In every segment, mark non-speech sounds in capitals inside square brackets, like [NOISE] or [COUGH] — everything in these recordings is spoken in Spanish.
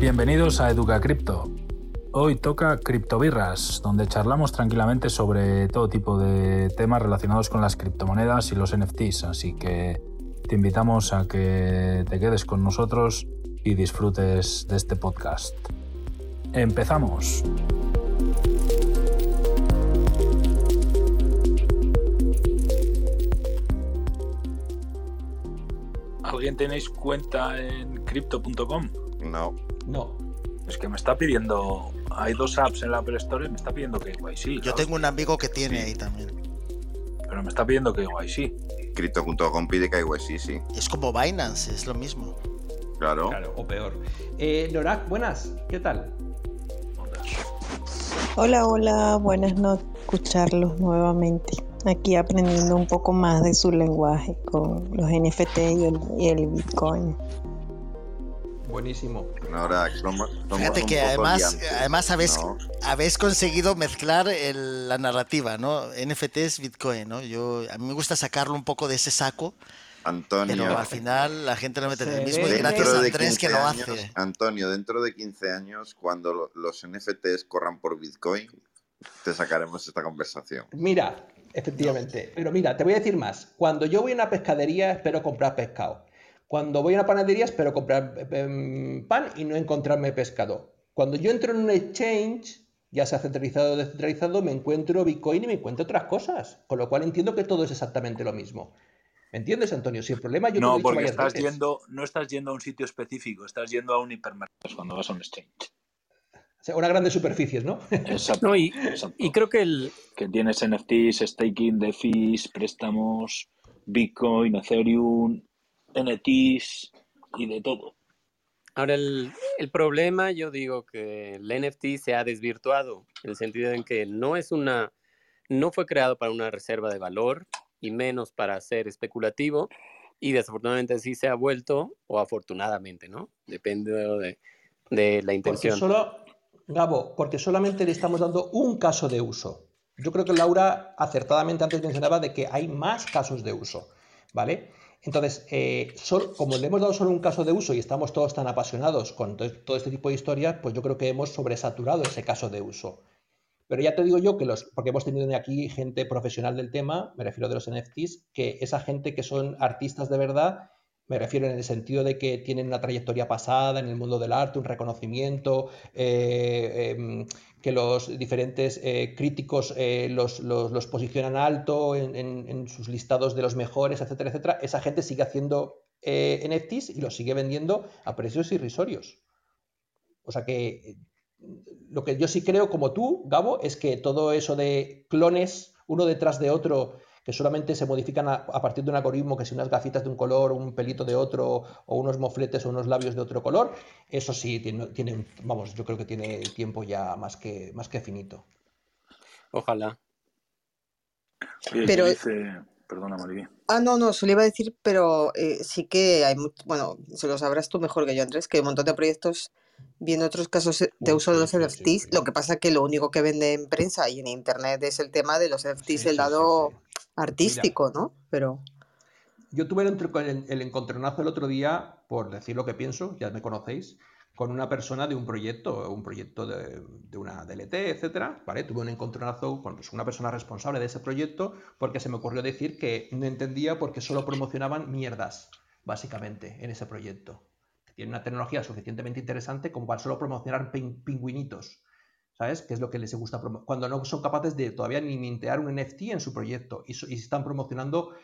Bienvenidos a Educa Cripto. Hoy toca Criptobirras, donde charlamos tranquilamente sobre todo tipo de temas relacionados con las criptomonedas y los NFTs, así que te invitamos a que te quedes con nosotros y disfrutes de este podcast. Empezamos. ¿Alguien tenéis cuenta en crypto.com? No. No. Es que me está pidiendo. Hay dos apps en la Apple Store y me está pidiendo que KYC. Yo tengo un amigo que tiene ahí también. Pero me está pidiendo que KYC. Crypto.com pide KYC, sí. Es como Binance, es lo mismo. Claro. Claro, o peor. Eh, Norak, buenas, ¿qué tal? Hola, hola, buenas no escucharlos nuevamente. Aquí aprendiendo un poco más de su lenguaje con los NFT y el, y el Bitcoin. Buenísimo. Ahora, Fíjate que además, además habéis, No. habéis conseguido mezclar el- la narrativa, ¿no? NFTs, Bitcoin, ¿no? Yo, a mí me gusta sacarlo un poco de ese saco, Antonio, pero al final la gente lo mete en el mismo y gracias a Andrés que 15 lo años, hace. Antonio, dentro de 15 años, cuando lo- los NFTs corran por Bitcoin, te sacaremos esta conversación. Mira, efectivamente. Pero mira, te voy a decir más. Cuando yo voy a una pescadería, espero comprar pescado. Cuando voy a una panadería, espero comprar em, pan y no encontrarme pescado. Cuando yo entro en un exchange, ya sea centralizado o descentralizado, me encuentro Bitcoin y me encuentro otras cosas. Con lo cual entiendo que todo es exactamente lo mismo. ¿Me entiendes, Antonio? Si el problema yo te lo he No, dicho porque varias estás veces. yendo, no estás yendo a un sitio específico, estás yendo a un hipermercado cuando vas a un exchange. O sea, unas grandes superficies, ¿no? [LAUGHS] Exacto. No, y, exacto. y creo que el, que tienes NFTs, staking, DeFis, préstamos, Bitcoin, Ethereum, NFTs y de todo. ahora el, el problema, yo digo que el NFT se ha desvirtuado, en el sentido en que no es una, no fue creado para una reserva de valor y menos para ser especulativo y desafortunadamente sí se ha vuelto, o afortunadamente, ¿no? Depende de, de la Porque intención. solo, Gabo, porque solamente le estamos dando un caso de uso. Yo creo que Laura acertadamente antes mencionaba de que hay más casos de uso, ¿vale? Entonces, eh, como le hemos dado solo un caso de uso y estamos todos tan apasionados con to- todo este tipo de historias, pues yo creo que hemos sobresaturado ese caso de uso. Pero ya te digo yo que los, porque hemos tenido aquí gente profesional del tema, me refiero de los NFTs, que esa gente que son artistas de verdad, me refiero en el sentido de que tienen una trayectoria pasada en el mundo del arte, un reconocimiento, eh, em, que los diferentes eh, críticos eh, los, posicionan alto en, en- sus listados de los mejores, etcétera, etcétera. Esa gente sigue haciendo NFTs y los sigue vendiendo a precios irrisorios. O sea que lo que yo sí creo, como tú, Gabo, es que todo eso de clones uno detrás de otro, que solamente se modifican a, a partir de un algoritmo, que si unas gafitas de un color, un pelito de otro, o unos mofletes o unos labios de otro color, eso sí tiene, tiene vamos, yo creo que tiene tiempo ya más que, más que finito. Ojalá. Oye, Pero-. Perdona, Mariby. Ah, no, no, se lo iba a decir, pero eh, sí que hay, bueno, se lo sabrás tú mejor que yo, Andrés, que hay un montón de proyectos viendo otros casos de Uy, uso de los NFTs. Lo que pasa que lo único que vende en prensa y en internet es el tema de los NFTs sí, lado artístico, ¿no? Pero Yo tuve el, el, el encontronazo el otro día, por decir lo que pienso, ya me conocéis, con una persona de un proyecto, un proyecto de, de una DLT, etcétera, ¿vale? Tuve un encontronazo con pues, una persona responsable de ese proyecto porque se me ocurrió decir que no entendía por qué solo promocionaban mierdas, básicamente, en ese proyecto. Tiene una tecnología suficientemente interesante como para solo promocionar pin- pingüinitos. ¿Sabes? Que es lo que les gusta cuando no son capaces de todavía ni mintear un NFT en su proyecto y, están promocionando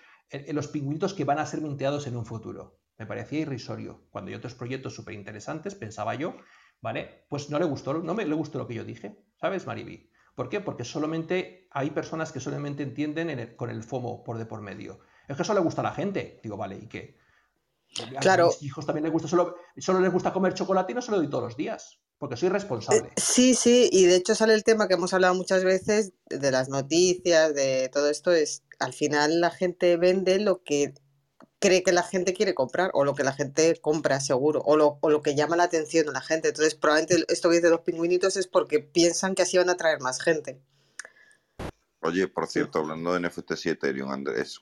los pingüinitos que van a ser minteados en un futuro. Me parecía irrisorio. Cuando hay otros proyectos súper interesantes, pensaba yo, ¿vale? Pues no le gustó, no me le gustó lo que yo dije, ¿sabes, Mariby? ¿Por qué? Porque solamente hay personas que solamente entienden con el FOMO por de por medio. Es que eso le gusta a la gente. Digo, vale, ¿y qué? A Claro. mis hijos también les gusta, solo, solo les gusta comer chocolate y no se lo doy todos los días. Porque soy responsable. Eh, Sí, sí, y de hecho sale el tema que hemos hablado muchas veces de las noticias, de todo esto, es al final la gente vende lo que cree que la gente quiere comprar o lo que la gente compra seguro o lo, o lo que llama la atención a la gente. Entonces probablemente esto que dice los pingüinitos es porque piensan que así van a atraer más gente. Oye, por cierto, hablando de NFTs y Ethereum, Andrés,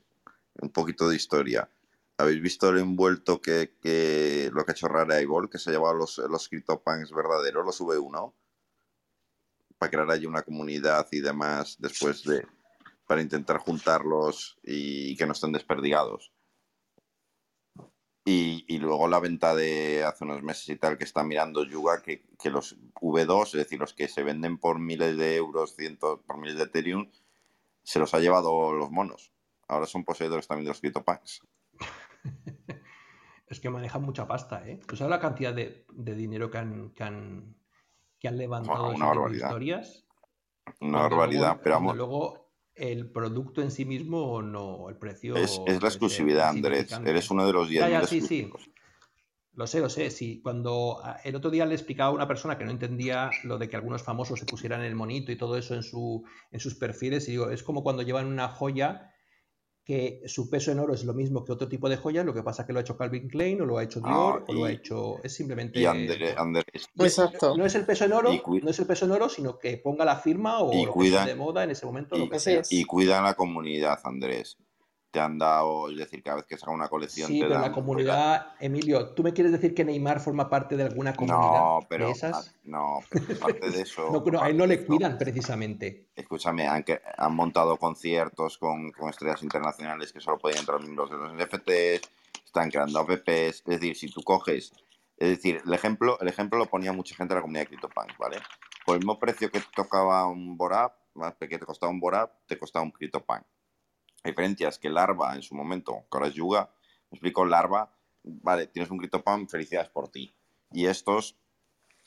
un poquito de historia. ¿Habéis visto el envuelto que, que lo que ha hecho Rara Ball, que se ha llevado los, los CryptoPunks verdaderos, los V1? Para crear allí una comunidad y demás después de. para intentar juntarlos y que no estén desperdigados. Y, y luego la venta de hace unos meses y tal que está mirando Yuga, que, que los V2, es decir, los que se venden por miles de euros, cientos, por miles de Ethereum, se los ha llevado los monos. Ahora son poseedores también de los CryptoPunks. [LAUGHS] Es que manejan mucha pasta, ¿eh? ¿Tú sabes la cantidad de, de dinero que han, que han, que han levantado Una tipo de barbaridad. historias? Una barbaridad, pero vamos, luego el producto en sí mismo no, el precio es, es la exclusividad, Andrés. Eres uno de los Ya, 10.000 ya, sí, sí. Lo sé, lo sé. Sí, cuando ah, el otro día le explicaba a una persona que no entendía lo de que algunos famosos se pusieran el monito y todo eso en, su, en sus perfiles, y digo, es como cuando llevan una joya que su peso en oro es lo mismo que otro tipo de joya, lo que pasa que lo ha hecho Calvin Klein o lo ha hecho Dior Ah, o lo ha hecho... Es simplemente... y No, Exacto. no es el peso en oro, no es el peso en oro, sino que ponga la firma o y lo que esté de cuidan, moda en ese momento, lo y, que Así sea. es. y cuidan la comunidad, Andrés. Te han dado, es decir, cada vez que saca una colección Sí, te pero la dan, la- comunidad, Emilio, ¿tú me quieres decir que Neymar forma parte de alguna comunidad No, de pero, ah, esas? no, pero aparte de [LAUGHS] No, eso, no, a él no de le cuidan precisamente. escúchame, han, que- han montado conciertos con, con estrellas internacionales que solo pueden entrar miembros de los NFTs, están creando apps, es decir, si tú coges, es decir, el ejemplo, el ejemplo lo ponía mucha gente de la comunidad de CryptoPunks, ¿vale? Por el mismo precio que tocaba un Borap, más que te costaba un Borap, te costaba un CryptoPunk. La diferencia es que Larva en su momento, que ahora es Yuga, me explico, Larva, vale, tienes un CryptoPunk, felicidades por ti. Y estos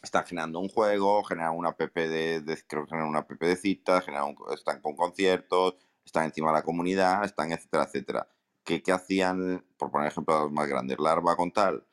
están generando un juego, generan una app de, de- creo que generan una app de citas, están con conciertos, están encima de la comunidad, están etcétera, etcétera. ¿Qué, qué hacían, por poner ejemplos más grandes, Larva con tal?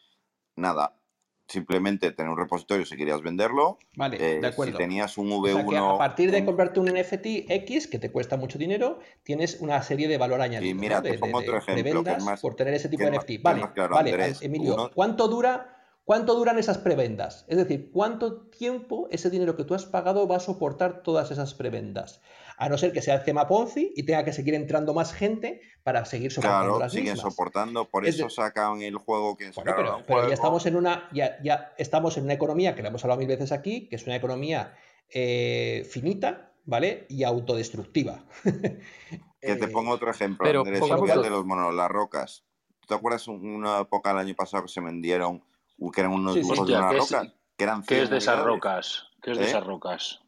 Nada, simplemente tener un repositorio si querías venderlo. Vale, eh, de si tenías un O sea que a V1, partir de comprarte un NFT X, que te cuesta mucho dinero, tienes una serie de valor y añadido, ¿no? mira, te De, de- pongo otro de ejemplo que es prebendas más, por tener ese tipo de NFT. Vale, claro, vale, Andrés. Emilio, Uno, ¿cuánto dura, cuánto duran esas prebendas? Es decir, ¿cuánto tiempo ese dinero que tú has pagado va a soportar todas esas prebendas? A no ser que sea el tema Ponzi y tenga que seguir entrando más gente para seguir soportando claro, las siguen mismas. soportando, por Es eso de- sacan el juego que Bueno, pero, un pero ya estamos en una, ya, ya estamos en una economía que la hemos hablado mil veces aquí, que es una economía eh, finita, ¿vale? Y autodestructiva. Que te [LAUGHS] Eh, pongo otro ejemplo, Pero Andrés, olvídate de los- monos, las rocas. ¿Tú te acuerdas un- una época del año pasado que se vendieron, que eran unos Sí, de Hostia, unas ¿qué es, rocas? Que eran qué 100 es de esas rocas? ¿Qué es de ¿Eh? esas rocas?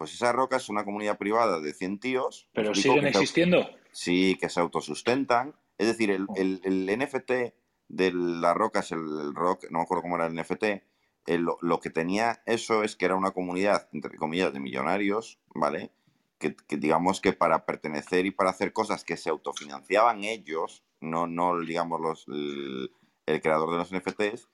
Pues esa roca es una comunidad privada de 100 tíos, ¿Pero siguen se, existiendo? sí, que se autosustentan. Es decir, el, Oh. el- el NFT de las rocas, el, el rock, no me acuerdo cómo era el NFT, el- lo, lo que tenía eso es que era una comunidad, entre comillas, de millonarios, ¿vale? Que, que digamos que para pertenecer y para hacer cosas que se autofinanciaban ellos, no, no digamos los, el, el creador de los NFTs,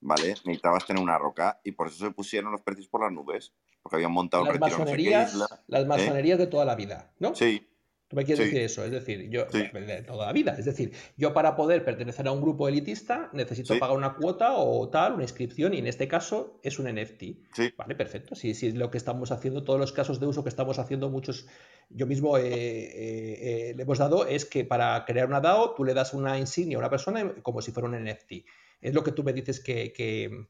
¿vale? Necesitabas tener una roca y por eso se pusieron los precios por las nubes, porque habían montado un las retiro en no sé qué masonerías, isla. las ¿eh? masonerías de toda la vida, ¿no? Sí, ¿Tú me quieres sí, decir eso? Es decir, yo, sí, de toda la vida. Es decir, yo para poder pertenecer a un grupo elitista necesito sí, pagar una cuota o tal, una inscripción, y en este caso es un NFT. sí. Vale, perfecto. Si sí, es lo que estamos haciendo, todos los casos de uso que estamos haciendo, muchos, yo mismo eh, eh, eh, le hemos dado, es que para crear una DAO tú le das una insignia a una persona como si fuera un NFT. Es lo que tú me dices que, que,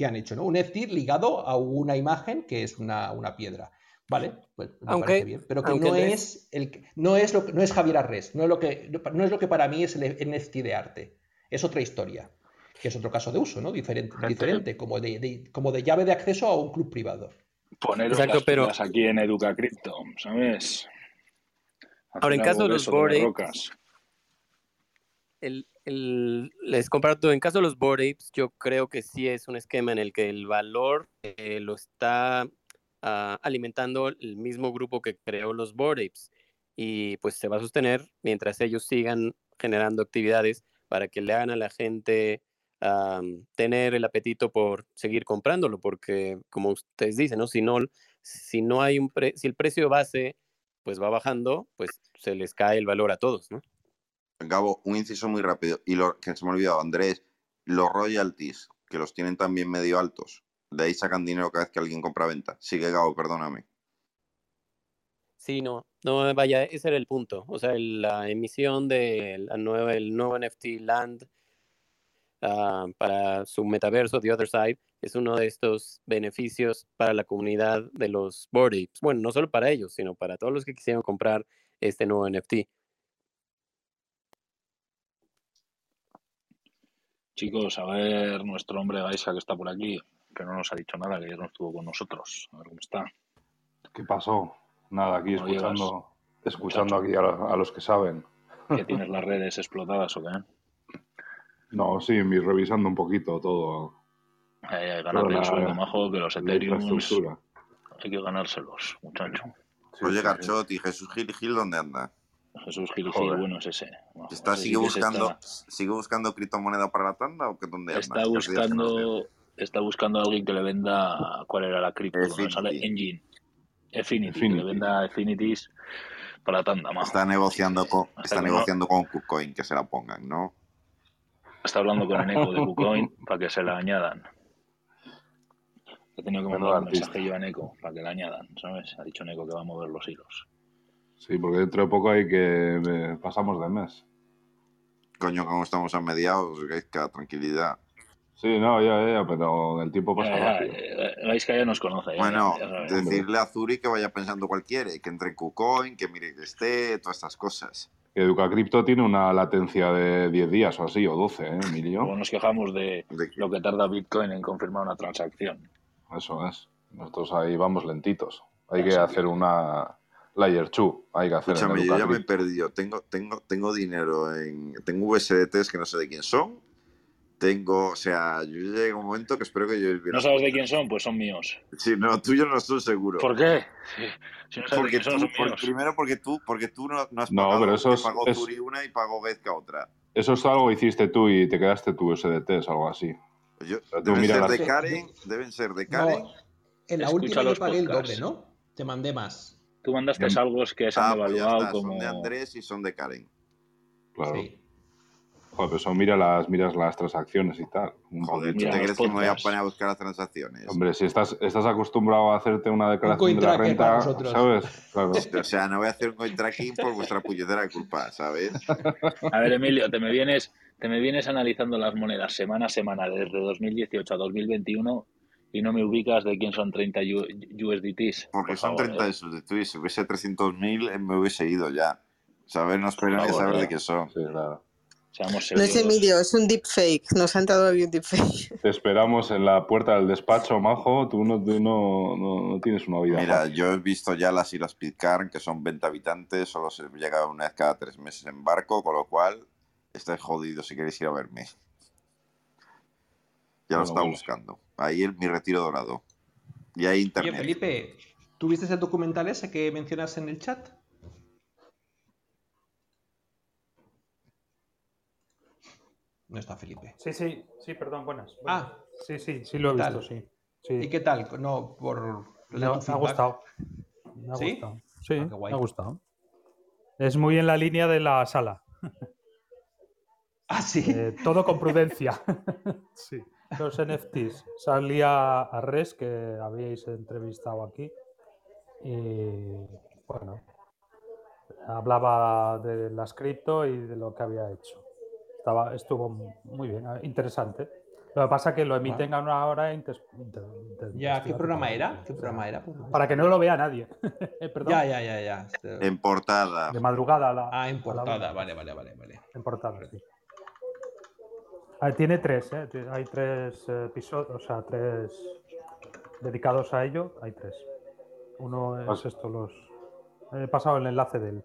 que han hecho, ¿no? Un NFT ligado a una imagen que es una, una piedra. Vale, pues me parece Aunque, bien. Pero que no es el no es lo no es Javier Arres, no es lo que no es lo que para mí es el NFT de arte. Es otra historia, que es otro caso de uso, ¿no? Diferente, diferente como, de, de- como de llave de acceso a un club privado. poneros Exacto, las pero aquí en Educa Crypto, ¿sabes? ahora en caso de los rocas. el, les comparto, en caso de los board apes, yo creo que sí es un esquema en el que el valor eh, lo está ah, alimentando el mismo grupo que creó los board apes y pues se va a sostener mientras ellos sigan generando actividades para que le hagan a la gente am, tener el apetito por seguir comprándolo, porque como ustedes dicen, ¿no? Si no, si no hay un pre- si el precio base pues va bajando, pues se les cae el valor a todos, ¿no? Gabo, un inciso muy rápido. Y lo que se me ha olvidado, Andrés, los royalties, que los tienen también medio altos. De ahí sacan dinero cada vez que alguien compra venta. Sigue, Gabo, perdóname. Sí, no, no, vaya, ese era el punto. O sea, la emisión de la nueva, el nuevo NFT Land ah, para su metaverso, The Other Side, es uno de estos beneficios para la comunidad de los Apes. Bueno, no solo para ellos, sino para todos los que quisieran comprar este nuevo NFT. Chicos, a ver nuestro hombre Gaisa que está por aquí, que no nos ha dicho nada, que ayer no estuvo con nosotros. A ver cómo está. ¿Qué pasó? Nada, aquí ¿Cómo escuchando, escuchando muchacho? aquí a, los- a los que saben. [LAUGHS] ¿Que tienes las redes explotadas o qué? No, sí, mi- revisando un poquito todo. Hay que toda ganarle la- el sueldo, majo, que los la Ethereum infraestructura. hay que ganárselos, muchacho. Sí, Oye, sí, sí. Garchot y Jesús Gil Gil, ¿dónde anda? Jesús Gil bueno es ese. ¿Está, ese sigue, buscando, está- ¿Sigue buscando criptomoneda para la tanda o que dónde? Está buscando, está buscando a alguien que le venda, ¿cuál era la cripto? Sale Engine. Affinity, que le venda Affinities para tanda, majo. Está negociando con, Hasta está no- negociando con KuCoin que se la pongan, ¿no? Está hablando con Eneco de KuCoin para que se la añadan. He tenido que mandar un artista. mensajillo a Eneco para que la añadan, ¿sabes? Ha dicho Eneco que va a mover los hilos. Sí, porque dentro de poco hay que eh, pasamos de mes. Coño, como estamos a mediados, que cada tranquilidad. Sí, no, ya, ya, pero el tiempo pasa Ya, ya, rápido. eh, Gaisca ya nos conoce. ya, Bueno, ya decirle a Zuri que vaya pensando cualquiera, y que entre en KuCoin, que mire que esté, todas estas cosas. EducaCrypto tiene una latencia de 10 días o así, o 12, ¿eh, Luego Emilio? nos quejamos de De lo que tarda Bitcoin en confirmar una transacción. Eso es. Nosotros ahí vamos lentitos. Hay que- hacer una Layer 2. Hay que hacer Escúchame, yo ya me he perdido. Tengo, tengo, tengo dinero en. Tengo USDTs que no sé de quién son. Tengo, o sea, yo llega un momento que espero que yo. ¿No sabes de quién son? Pues son míos. Sí, no, tuyo no estoy seguro. ¿Por qué? Si no sabes de Porque quién tú, son, son por- míos. primero porque tú, porque tú no, no has No, pagado, pero eso es- pagó es- Zuri una y pagó Vezka otra. Eso es algo que hiciste tú y te quedaste tú USDTs o algo así. Yo- sea, tú deben mira ser las- de Karen, deben ser de Karen. No, en la Escucha última yo pagué el podcasts. doble, ¿no? Te mandé más. Tú mandaste Bien. algo que se Ah, han pues ya evaluado está, como... son de Andrés y son de Karen. Claro. Sí. Joder, pero eso mira las, miras las transacciones y tal. Un Joder, ¿tú te crees que me voy a poner a buscar las transacciones? Hombre, si estás, estás acostumbrado a hacerte una declaración de la renta. ¿sabes? Claro. [LAUGHS] O sea, no voy a hacer un coin tracking por vuestra puñetera culpa, ¿sabes? A ver, Emilio, te me vienes, te me vienes analizando las monedas semana a semana desde 2018 a 2021 y no me ubicas de quién son 30 U- USDTs. Porque Por son favor, 30 eh. de sus de Twitch. Si hubiese 300.000, eh, me hubiese ido ya. Saber, no espero Por ni favor, saber de qué son. Sí, claro. Seamos No es. Emilio, es un deepfake. Nos han dado hoy un deepfake. Te esperamos en la puerta del despacho, majo. Tú no, tú no, no, no tienes una vida Mira, yo he visto ya las Islas Pitcairn, que son 20 habitantes, solo se llega una vez cada tres meses en barco, con lo cual estáis jodidos si queréis ir a verme. Ya lo estaba bueno. buscando. Ahí el, mi retiro dorado. Y hay Oye, internet. Felipe, ¿tú viste el documental ese que mencionas en el chat? No está Felipe. Sí, sí, sí, perdón, buenas. Ah. Sí, sí, sí lo he ¿Qué visto, sí. sí. ¿Y qué tal? No, por Me, ha- me gustado. Me ha ¿Sí? gustado. Sí, Ah, qué guay. me ha gustado. Es muy en la línea de la sala. Ah, sí. Eh, todo con prudencia. [LAUGHS] sí. Los NFTs. Salía a Res, que habíais entrevistado aquí. Y bueno, hablaba de las cripto y de lo que había hecho. Estaba, estuvo muy bien, interesante. Lo que pasa es que lo emiten a una hora inter- inter- inter- Ya, ¿qué programa era? ¿Qué programa era? Para que no lo vea nadie. [LAUGHS] Eh, Perdón. Ya, ya, ya, ya. En portada. De madrugada. la- Ah, en la portada. una. Vale, vale, vale, vale. En portada, sí. Ah, tiene tres, ¿eh? Hay tres episodios, o sea, tres dedicados a ello. Hay tres. Uno es esto, los. He pasado el enlace de él.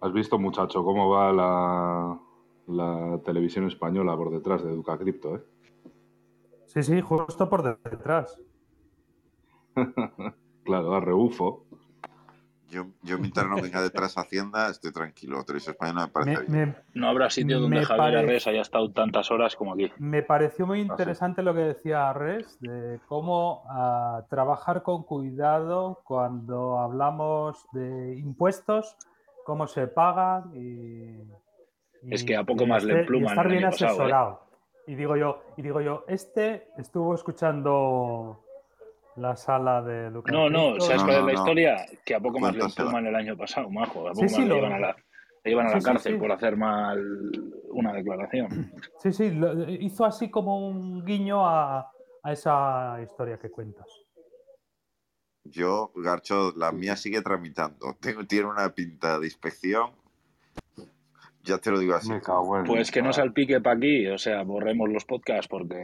¿Has visto, muchacho, cómo va la, la televisión española por detrás de EducaCrypto, eh? Sí, sí, justo por detrás. [LAUGHS] Claro, a rebufo. Yo, yo mientras no venga detrás Hacienda, estoy tranquilo. Televisión Española me parece Me, bien. me- No habrá sitio donde Javier parece- Arres haya estado tantas horas como aquí. me pareció muy interesante lo que decía Res, de cómo ah, trabajar con cuidado cuando hablamos de impuestos, cómo se pagan y, Es que a poco y más le este- y empluman estar el bien ¿eh? asesorado. Y digo yo, y digo yo, este estuvo escuchando la sala de Duca No, no. ¿sabes No, cuál es no, la no. historia? Que a poco más le empujan el año pasado, majo. A poco Sí, más sí, le llevan a la, le llevan a la Sí, cárcel sí. por hacer mal una declaración. Sí, sí, lo- hizo así como un guiño a, a esa historia que cuentas. Yo, Garcho, la mía sigue tramitando. Tengo, tiene una pinta de inspección. Ya te lo digo así. Cago. Pues que no salpique para aquí, o sea, borremos los podcasts porque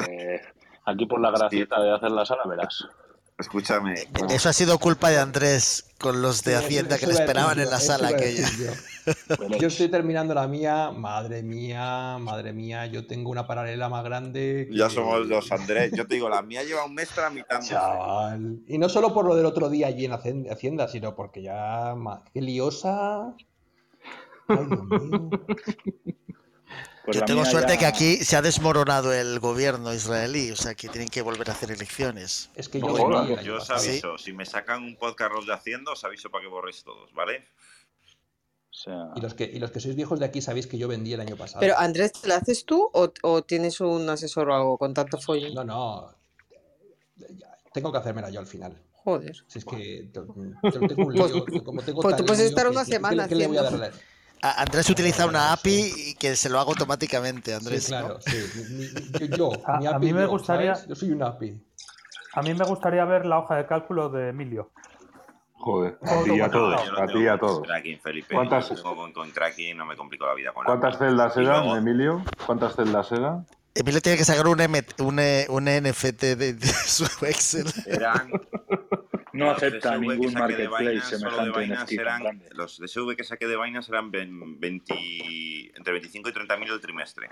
aquí por la gracieta de hacer la sala verás. Escúchame. Eso ha sido culpa de Andrés con los de Sí, Hacienda que le esperaban en la sala aquella. yo. Estoy terminando la mía, madre mía, madre mía, yo tengo una paralela más grande. Ya somos dos, Andrés. Yo te digo, la [LAUGHS] mía lleva un mes tramitando. Chaval. Y no solo por lo del otro día allí en Hacienda, sino porque ya. ¡Qué liosa! Ay, Dios mío. [LAUGHS] Pues Yo tengo suerte ya- que aquí se ha desmoronado el gobierno israelí, o sea que tienen que volver a hacer elecciones. Es que yo año Yo os pasado. aviso, si me sacan un podcast de Hacienda, os aviso para que borréis todos, ¿vale? O sea, Y los, que, y los que sois viejos de aquí sabéis que yo vendí el año pasado. Pero Andrés, ¿te lo haces tú o, o tienes un asesor o algo con tanto follón? No, no. Tengo que hacérmela yo al final. Joder. Si es que yo tengo un Pues- lío, como tengo pues tú puedes estar una que- ¿qué le- semana ¿Qué le voy a haciendo. darle? Andrés utiliza una. API y que se lo haga automáticamente, Andrés. Sí, ¿no? claro, sí. Mi- yo, yo, A- mi a API mí me yo, gustaría- ¿sabes? Yo soy un API. A mí me gustaría ver la hoja de cálculo de Emilio. Joder, a ti y a todos. A ti y a todos. ¿Cuántas- Yo tengo con, con Kraken no me complico la vida con ¿Cuántas API. celdas eran, Emilio? ¿Cuántas celdas eran? Emilio tiene que sacar un, M- un, eh, un NFT de, de [LAUGHS] su Excel. Eran no acepta ningún marketplace Binance, solo de Binance NFT los DSV que saqué de Binance eran 20, entre 25 y 30 mil el trimestre.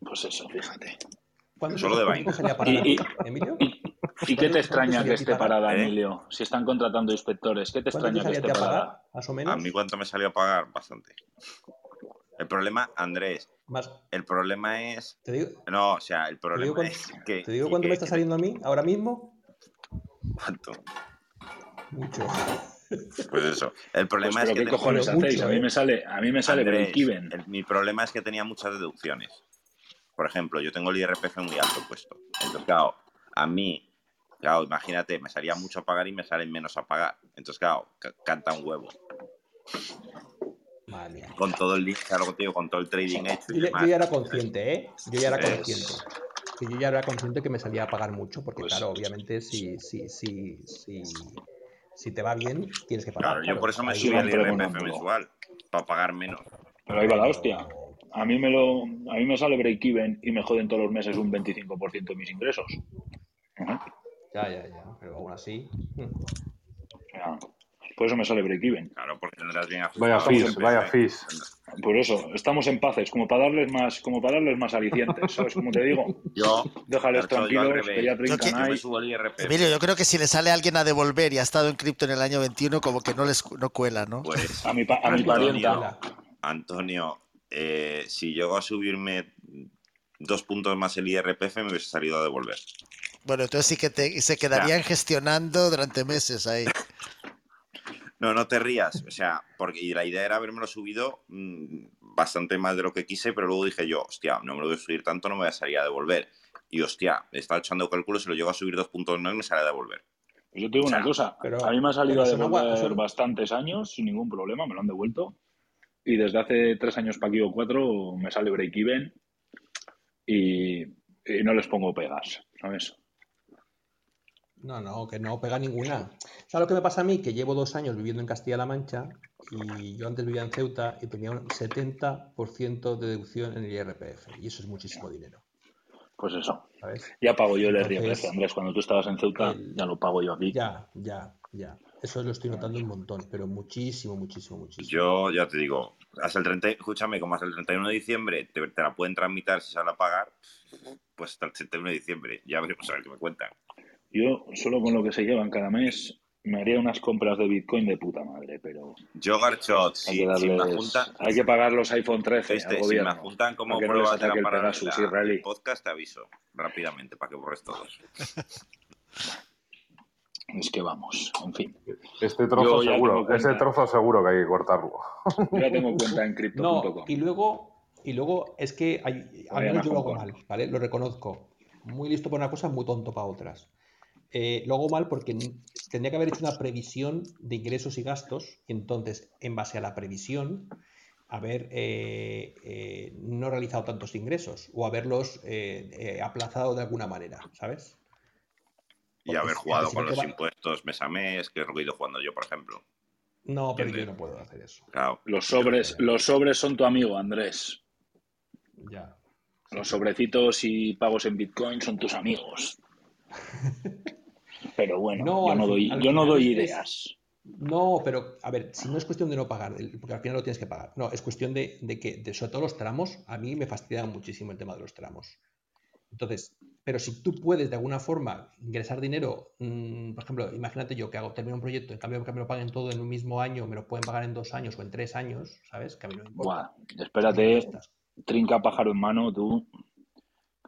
Pues eso, fíjate. ¿Cuándo Solo de parada, Y- y- Emilio? ¿Y qué te extraña que esté parada, ¿Eh? Emilio? Si están contratando inspectores, ¿qué te ¿Cuánto te extraña que esté a parada? pagar? Más o ¿A mí cuánto me salió a pagar? Bastante. El problema, Andrés, Más, el problema es... te digo, No, o sea, el te problema digo, cuánto, es que... te digo que- cuánto me está saliendo a mí ahora mismo. ¿Cuánto? Mucho. Pues eso. El Pues, problema pero es que... ¿qué tengo- cojones hacéis? mucho, A mí ¿eh? me sale, a mí me sale Andrés, el- mi problema es que tenía muchas deducciones. Por ejemplo, yo tengo el IRPF muy alto puesto. Entonces, claro, a mí, claro, imagínate, me salía mucho a pagar y me salen menos a pagar. Entonces, claro, ca- canta un huevo. Madre mía. Con todo el claro, contigo, con todo el trading hecho y Yo, ya- demás. yo ya era consciente, ¿eh? Yo ya era Es- consciente. Que yo ya era consciente que me salía a pagar mucho, porque Pues- claro, obviamente si, si, si, si, si te va bien, tienes que pagar. Claro, yo por eso me subí siempre IRPF mensual, para pagar menos. Pero ahí va la hostia. A mí me lo, a mí me sale break-even y me joden todos los meses un 25% de mis ingresos. Ajá. Ya, ya, ya. Pero aún así. hmm. Por eso me sale break-even. Claro, porque tendrás bien Vaya ajustado fis, IRPF. vaya fis. Por eso, estamos en paces, como para darles más, como para darles más alicientes, [LAUGHS] ¿sabes? Como te digo, Yo, déjales tranquilos, que ya Yo que- trincan yo me ahí. subo el IRPF. Emilio, yo creo que si le sale a alguien a devolver y ha estado en cripto en el año 21, como que no les no cuela, ¿no? Pues, [LAUGHS] A mi, pa- a mi parienta. Antonio, eh, si llego a subirme dos puntos más el IRPF, me hubiese salido a devolver. Bueno, entonces sí que te- se quedarían gestionando durante meses ahí. [LAUGHS] No, no te rías. O sea, porque y la idea era haberme subido mm, bastante más de lo que quise, pero luego dije yo, hostia, no me lo voy a subir tanto, no me voy a salir a devolver. Y hostia, estaba echando cálculos, si lo llego a subir dos puntos más, me sale a devolver. Pues yo te digo O sea, una cosa, pero- a mí me ha salido a agua- bastantes años sin ningún problema, me lo han devuelto. Y desde hace tres años para aquí o cuatro me sale break-even y, y no les pongo pegas, ¿sabes? No, no, que no pega ninguna. ¿Sabes lo que me pasa a mí? Que llevo dos años viviendo en Castilla-La Mancha y yo antes vivía en Ceuta y tenía un 70% de deducción en el IRPF. Y eso es muchísimo dinero, Pues eso. ¿sabes? Ya pago yo el IRPF, Andrés. Cuando tú estabas en Ceuta, el- ya lo pago yo aquí. Ya, ya, ya. Eso lo estoy notando un montón, pero muchísimo, muchísimo, muchísimo. Yo ya te digo, hasta el 30, escúchame, como hasta el 31 de diciembre te, te la pueden tramitar si sale a pagar, pues hasta el 31 de diciembre. Ya veremos a ver qué me cuentan. Yo, solo con lo que se llevan cada mes, me haría unas compras de Bitcoin de puta madre, pero Yo, Garchot, hay si, que si me darles... juntan, Hay que pagar los iPhone 13 este, al si me gobierno. juntan como para que no les pruebas de la el paralela israelí. del podcast, te aviso rápidamente para que borres todos. [LAUGHS] Es que vamos, en fin. Este trozo seguro, ese trozo seguro que hay que cortarlo. Yo [LAUGHS] ya tengo [LAUGHS] cuenta en No, crypto.com. y luego, y luego es que hay, al Vayan menos a yo lo hago mal, ¿vale? Lo reconozco. Muy listo para una cosa, muy tonto para otras. Eh, lo hago mal porque tendría que haber hecho una previsión de ingresos y gastos, y entonces, en base a la previsión, haber eh, eh, no realizado tantos ingresos o haberlos eh, eh, aplazado de alguna manera, ¿sabes? Y haber jugado si con los va- impuestos mes a mes, que es lo que he ido jugando yo, por ejemplo. No, pero yo no puedo hacer eso. Claro. Los sobres, los sobres son tu amigo, Andrés. Ya. Los sobrecitos y pagos en Bitcoin son tus amigos. [LAUGHS] Pero bueno, No, yo no doy, yo no ideas. No, pero a ver, si no es cuestión de no pagar, porque al final lo tienes que pagar. No, es cuestión de, de que, de, sobre todo los tramos, a mí me fastidia muchísimo el tema de los tramos. Entonces, pero si tú puedes de alguna forma ingresar dinero, mm, por ejemplo, imagínate yo que hago, termino un proyecto, en cambio que me lo paguen todo en un mismo año, me lo pueden pagar en dos años o en tres años, ¿sabes? Que a mí no me importa. Buah, espérate, trinca pájaro en mano, tú.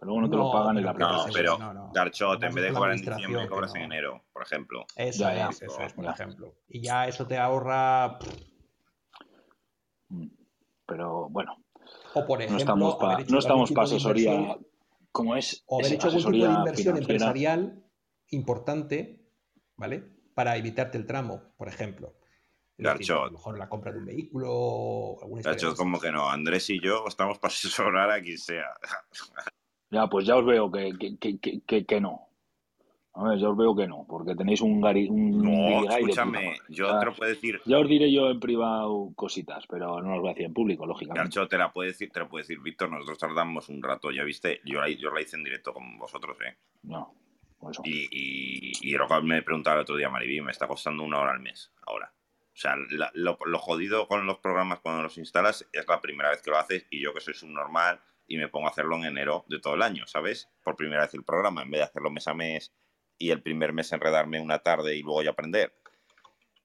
Que luego no te lo No, pagan pero la que No, pero no, no. Garchot, en vez de cobrar en diciembre, cobras no. en enero, por ejemplo. Eso Ya, ya. es, eso es, por ejemplo. Y ya eso te ahorra, Mm. Pero bueno, o por no ejemplo, estamos haber para no estamos de asesoría. ¿Cómo es? o haber Es hecho algún tipo de inversión financiera. empresarial importante, ¿vale? Para evitarte el tramo, por ejemplo. Decir, a Garchot. lo mejor la compra de un vehículo alguna Garchot, como que no. Andrés y yo estamos para [LAUGHS] asesorar a quien sea. Ya, pues ya os veo que, que, que, que, que- que no. A ver, ya os veo que no, porque tenéis un gari, un No, escúchame, yo Ya- te lo puedo decir. Ya os diré yo en privado cositas, pero no os voy a decir en público, lógicamente. Garcho te la puede decir, te lo puede decir Víctor, nosotros tardamos un rato, ya viste, yo la, yo la hice en directo con vosotros, eh. No, por eso. Y, y, y lo cual me preguntaba el otro día Mariví, me está costando una hora al mes ahora. O sea, la- lo, lo jodido con los programas cuando los instalas es la primera vez que lo haces y yo que soy subnormal y me pongo a hacerlo en enero de todo el año, ¿sabes? Por primera vez el programa, en vez de hacerlo mes a mes y el primer mes enredarme una tarde y luego ya aprender.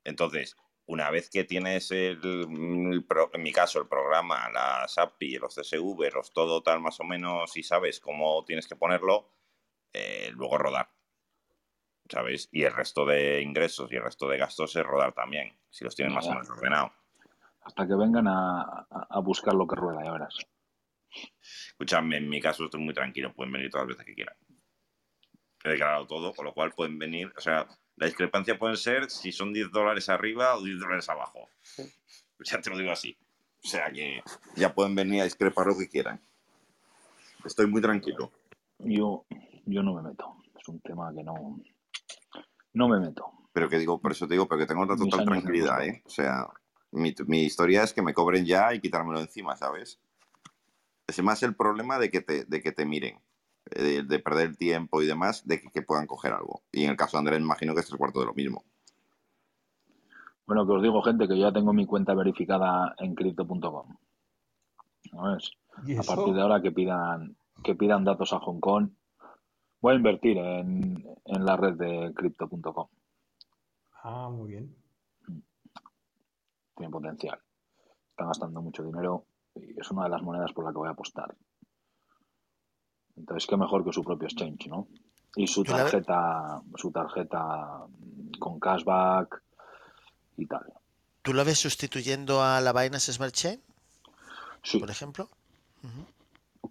Entonces, una vez que tienes el, el pro- en mi caso el programa, las API, los CSV, los todo tal más o menos y sabes cómo tienes que ponerlo, eh, luego rodar. ¿Sabes? Y el resto de ingresos y el resto de gastos es rodar también, si los tienes más o menos ordenado. Hasta que vengan a buscar lo que rueda, ya verás. Escúchame, en mi caso estoy muy tranquilo, pueden venir todas las veces que quieran. He declarado todo, con lo cual pueden venir, o sea, la discrepancia pueden ser si son 10 dólares arriba o 10 dólares abajo. [LAUGHS] Ya te lo digo así. O sea que ya pueden venir a discrepar lo que quieran. Estoy muy tranquilo. Yo, yo no me meto. Es un tema que no, no me meto. Pero que digo, por eso te digo, pero que tengo la Mis total tranquilidad. ¿eh? O sea, mi, mi historia es que me cobren ya y quitármelo encima, ¿sabes? Es más el problema de que te, de que te miren, eh, de, de perder el tiempo y demás, de que, que puedan coger algo. Y en el caso de Andrés, me imagino que es tres cuartos de lo mismo. Bueno, que os digo, gente, que yo ya tengo mi cuenta verificada en crypto.com. ¿Sabes? ¿Y A partir de ahora que pidan, que pidan datos a Hong Kong, voy a invertir en, en la red de crypto.com. Ah, muy bien. Tiene potencial. Están gastando mucho dinero es una de las monedas por la que voy a apostar. Entonces, qué mejor que su propio exchange, ¿no? Y su la tarjeta, su tarjeta con cashback y tal. ¿Tú lo ves sustituyendo a la Binance Smart Chain, Sí, por ejemplo?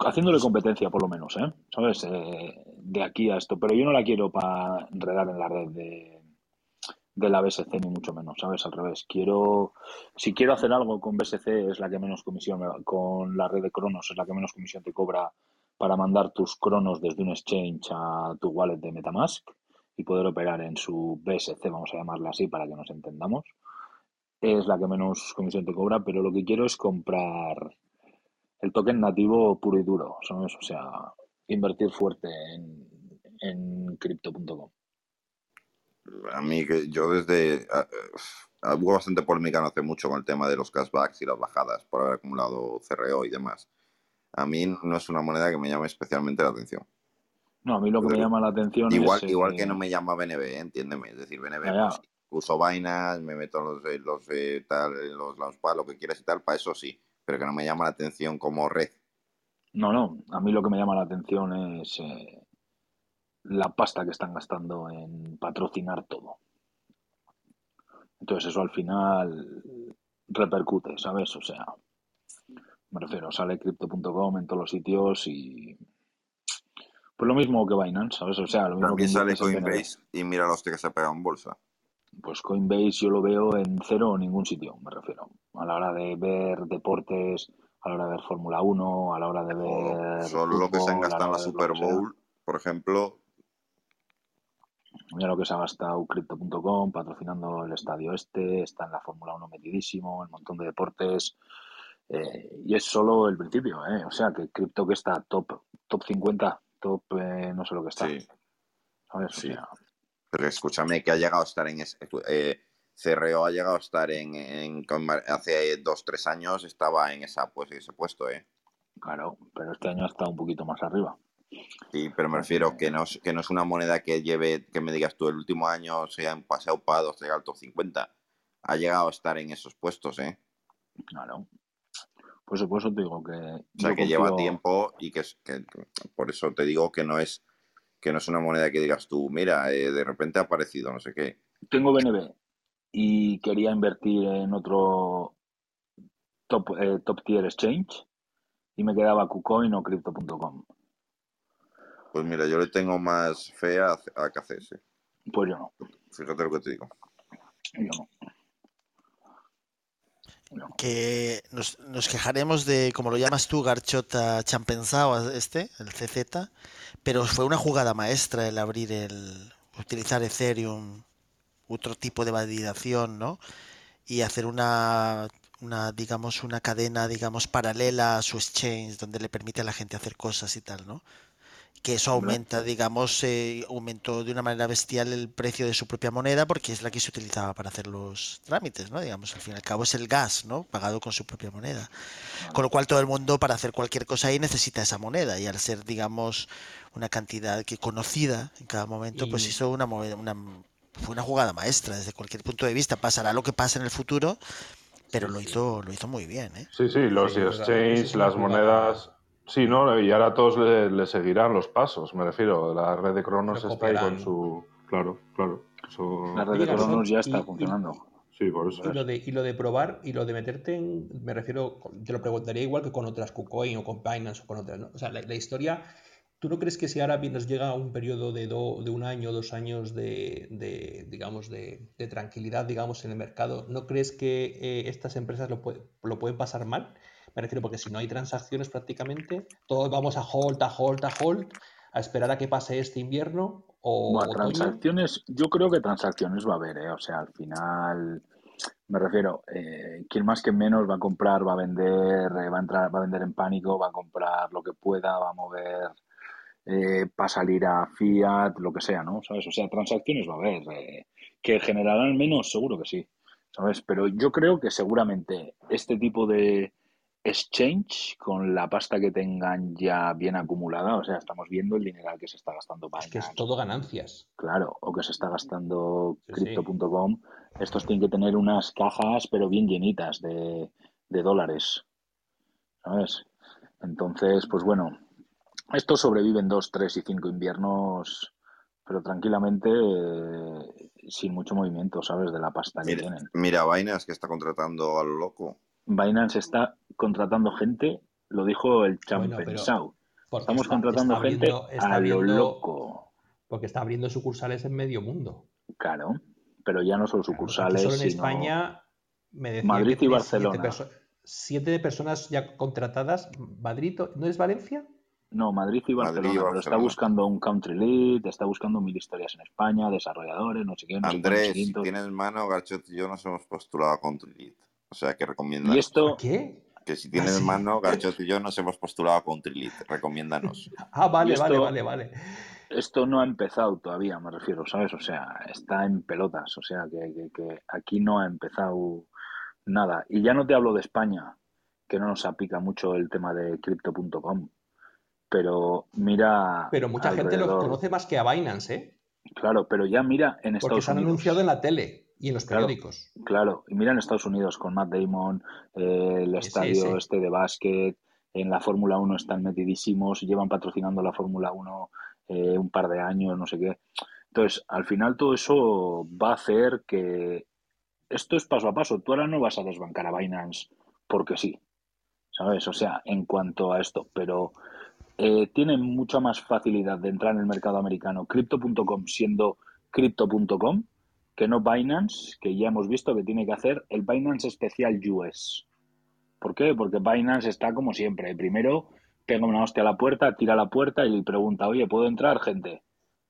haciéndole competencia por lo menos, ¿eh? ¿Sabes? Eh, de aquí a esto. Pero yo no la quiero para enredar en la red de, de la BSC, ni mucho menos, ¿sabes? Al revés. Quiero, si quiero hacer algo con BSC, es la que menos comisión, con la red de Cronos, es la que menos comisión te cobra para mandar tus Cronos desde un exchange a tu wallet de Metamask y poder operar en su BSC, vamos a llamarla así para que nos entendamos. Es la que menos comisión te cobra, pero lo que quiero es comprar el token nativo puro y duro, ¿sabes? O sea, invertir fuerte en, en crypto.com. A mí, que yo desde. ah, hubo bastante polémica no hace mucho con el tema de los cashbacks y las bajadas por haber acumulado CRO y demás. A mí no es una moneda que me llame especialmente la atención. No, a mí lo que me llama la atención Igual, es... igual eh, que no me llama BNB, ¿eh? entiéndeme. Es decir, BNB, pues, uso vainas, me meto los, en los, eh, tal, los launchpad, lo que quieras y tal, para eso sí. Pero que no me llama la atención como red. No, no, a mí lo que me llama la atención es eh, la pasta que están gastando en patrocinar todo. Entonces eso al final repercute, ¿sabes? O sea, me refiero, sale crypto.com en todos los sitios y Pues lo mismo que Binance, ¿sabes? O sea, lo mismo También que sale. Coinbase y mira los que se ha pegado en bolsa. Pues Coinbase yo lo veo en cero o ningún sitio, me refiero. A la hora de ver deportes, a la hora de ver Fórmula 1, a la hora de ver. Solo lo que se han gastado en la Super. Bowl, por ejemplo, Mira lo que se ha gastado Crypto.com patrocinando el estadio este, está en la Fórmula 1 metidísimo, un montón de deportes. eh, y es solo el principio, ¿eh? O sea, que Crypto que está top, top 50, top, eh, no sé lo que está. sí. ¿sabes? O Sí. sea, Pero escúchame, que ha llegado a estar en ese. Eh, CRO ha llegado a estar en, en- hace dos, tres años estaba en esa pues ese puesto, eh. claro, pero este año está un poquito más arriba. Sí, pero me refiero que no, es- que no es una moneda que lleve, que me digas tú, el último año se han pasado para dos, llega al top 50. Ha llegado a estar en esos puestos, ¿eh? Claro. Pues por eso te digo que. O sea, que lleva tiempo y que, es, que por eso te digo que no es que no es una moneda que digas tú, mira, eh, de repente ha aparecido, no sé qué. Tengo BNB y quería invertir en otro top, eh, top tier exchange y me quedaba KuCoin o Crypto.com. Pues mira, yo le tengo más fe a, a KCS. Pues yo no. Fíjate lo que te digo. Yo no. que nos, nos quejaremos de, como lo llamas tú, Garchota Champensao, este, el CZ, pero fue una jugada maestra el abrir el, utilizar Ethereum, otro tipo de validación, ¿no? Y hacer una, una, digamos, una cadena, digamos, paralela a su exchange, donde le permite a la gente hacer cosas y tal, ¿no? Que eso aumenta, digamos, eh, aumentó de una manera bestial el precio de su propia moneda porque es la que se utilizaba para hacer los trámites, ¿no? Digamos, al fin y al cabo es el gas, ¿no? Pagado con su propia moneda. Con lo cual todo el mundo para hacer cualquier cosa ahí necesita esa moneda y al ser, digamos, una cantidad que conocida en cada momento, pues hizo una, moneda- una fue una jugada maestra desde cualquier punto de vista. Pasará lo que pase en el futuro, pero lo hizo, lo hizo muy bien, ¿eh? Sí, sí, los Sí, las monedas. Sí, ¿no? Y ahora todos le, le seguirán los pasos, me refiero. La red de Cronos está ahí con su. Claro, claro. Eso... La red de Cronos ya y- está y- funcionando. Sí, por eso. Y lo, de, y lo de probar y lo de meterte en, me refiero, te lo preguntaría igual que con otras KuCoin o con Binance o con otras, ¿no? O sea, la, la historia, ¿tú no crees que si ahora nos llega un periodo de, do- de un año, dos años de, de, digamos, de, de tranquilidad, digamos, en el mercado, ¿no crees que eh, estas empresas lo, puede- lo pueden pasar mal? Me refiero porque si no hay transacciones prácticamente, todos vamos a hold, a hold, a hold, a esperar a que pase este invierno o Bueno, otoño. transacciones, yo creo que transacciones va a haber, ¿eh? O sea, al final, me refiero, eh, quien más que menos va a comprar, va a vender, eh, va a entrar, va a vender en pánico, va a comprar lo que pueda, va a mover eh, para salir a Fiat, lo que sea, ¿no? ¿Sabes? O sea, transacciones va a haber. eh, que generarán menos, seguro que sí, ¿sabes? Pero yo creo que seguramente este tipo de exchange, con la pasta que tengan ya bien acumulada, o sea, estamos viendo el dinero que se está gastando Es que es Binance, todo ganancias. Claro, o que se está gastando Sí, sí. Crypto.com. Estos tienen que tener unas cajas, pero bien llenitas de, de dólares. ¿Sabes? Entonces, pues bueno, estos sobreviven dos, tres y cinco inviernos, pero tranquilamente, eh, sin mucho movimiento, ¿sabes? De la pasta que Mira, tienen. mira Binance que está contratando a lo loco. Binance está contratando gente, lo dijo el Bueno, Champensau. porque Estamos está- contratando está gente abriendo- está a lo loco. Porque está abriendo sucursales en medio mundo. Claro, pero ya no Claro, aquí sucursales, solo en sino España me Madrid que y Barcelona. Siete, perso- siete personas ya contratadas. Madrid, ¿no es Valencia? No, Madrid y Madrid y Barcelona, pero está buscando un country lead, está buscando mil historias en España, desarrolladores, no sé qué, no sé cuántos, Andrés, si tienes mano, Garchot y yo nos hemos postulado a Country Lead. O sea que recomienda Y esto, ¿Qué? que si tienes ¿Ah, sí? mano, Garchot y yo nos hemos postulado a Country. Recomiéndanos. [LAUGHS] Ah, vale, esto- vale, vale, vale. esto no ha empezado todavía, me refiero, ¿sabes? O sea, está en pelotas, o sea, que, que- que aquí no ha empezado nada. Y ya no te hablo de España, que no nos aplica mucho el tema de crypto.com, pero mira Pero mucha gente lo alrededor. conoce más que a Binance, ¿eh? Claro, pero ya mira en Porque Estados se han Unidos. anunciado en la tele y en los Claro. periódicos. Claro, y mira en Estados Unidos con Matt Damon, eh, el Sí, estadio sí. este de básquet, en la Fórmula 1 están metidísimos, llevan patrocinando la Fórmula 1 eh, un par de años, no sé qué. Entonces, al final todo eso va a hacer que esto es paso a paso. Tú ahora no vas a desbancar a Binance porque sí, ¿sabes? O sea, en cuanto a esto, pero eh, tiene mucha más facilidad de entrar en el mercado americano crypto.com siendo crypto.com que no Binance, que ya hemos visto que tiene que hacer el Binance especial US. ¿Por qué? Porque Binance está como siempre. Primero pega una hostia a la puerta, tira a la puerta y pregunta, oye, ¿puedo entrar, gente?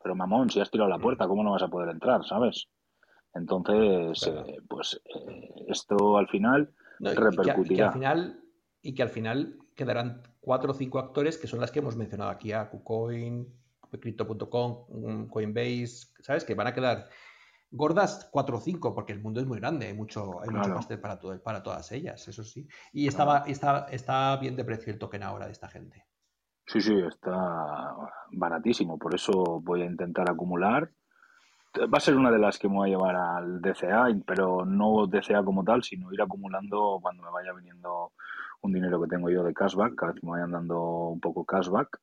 Pero mamón, si has tirado la puerta, ¿cómo no vas a poder entrar, sabes? Entonces, eh, pues eh, esto al final No, y- repercutirá. Y que, y que al final, y que al final quedarán cuatro o cinco actores que son las que hemos mencionado aquí, a KuCoin, Crypto.com, mm, Coinbase, ¿sabes? Que van a quedar gordas cuatro o cinco, porque el mundo es muy grande, hay mucho, hay mucho pastel para, todo, para todas ellas, eso sí. Y estaba, está, está bien de precio el token ahora de esta gente. Sí, sí, está baratísimo, por eso voy a intentar acumular. Va a ser una de las que me voy a llevar al DCA, pero no DCA como tal, sino ir acumulando cuando me vaya viniendo un dinero que tengo yo de cashback, cada vez que me vayan dando un poco cashback,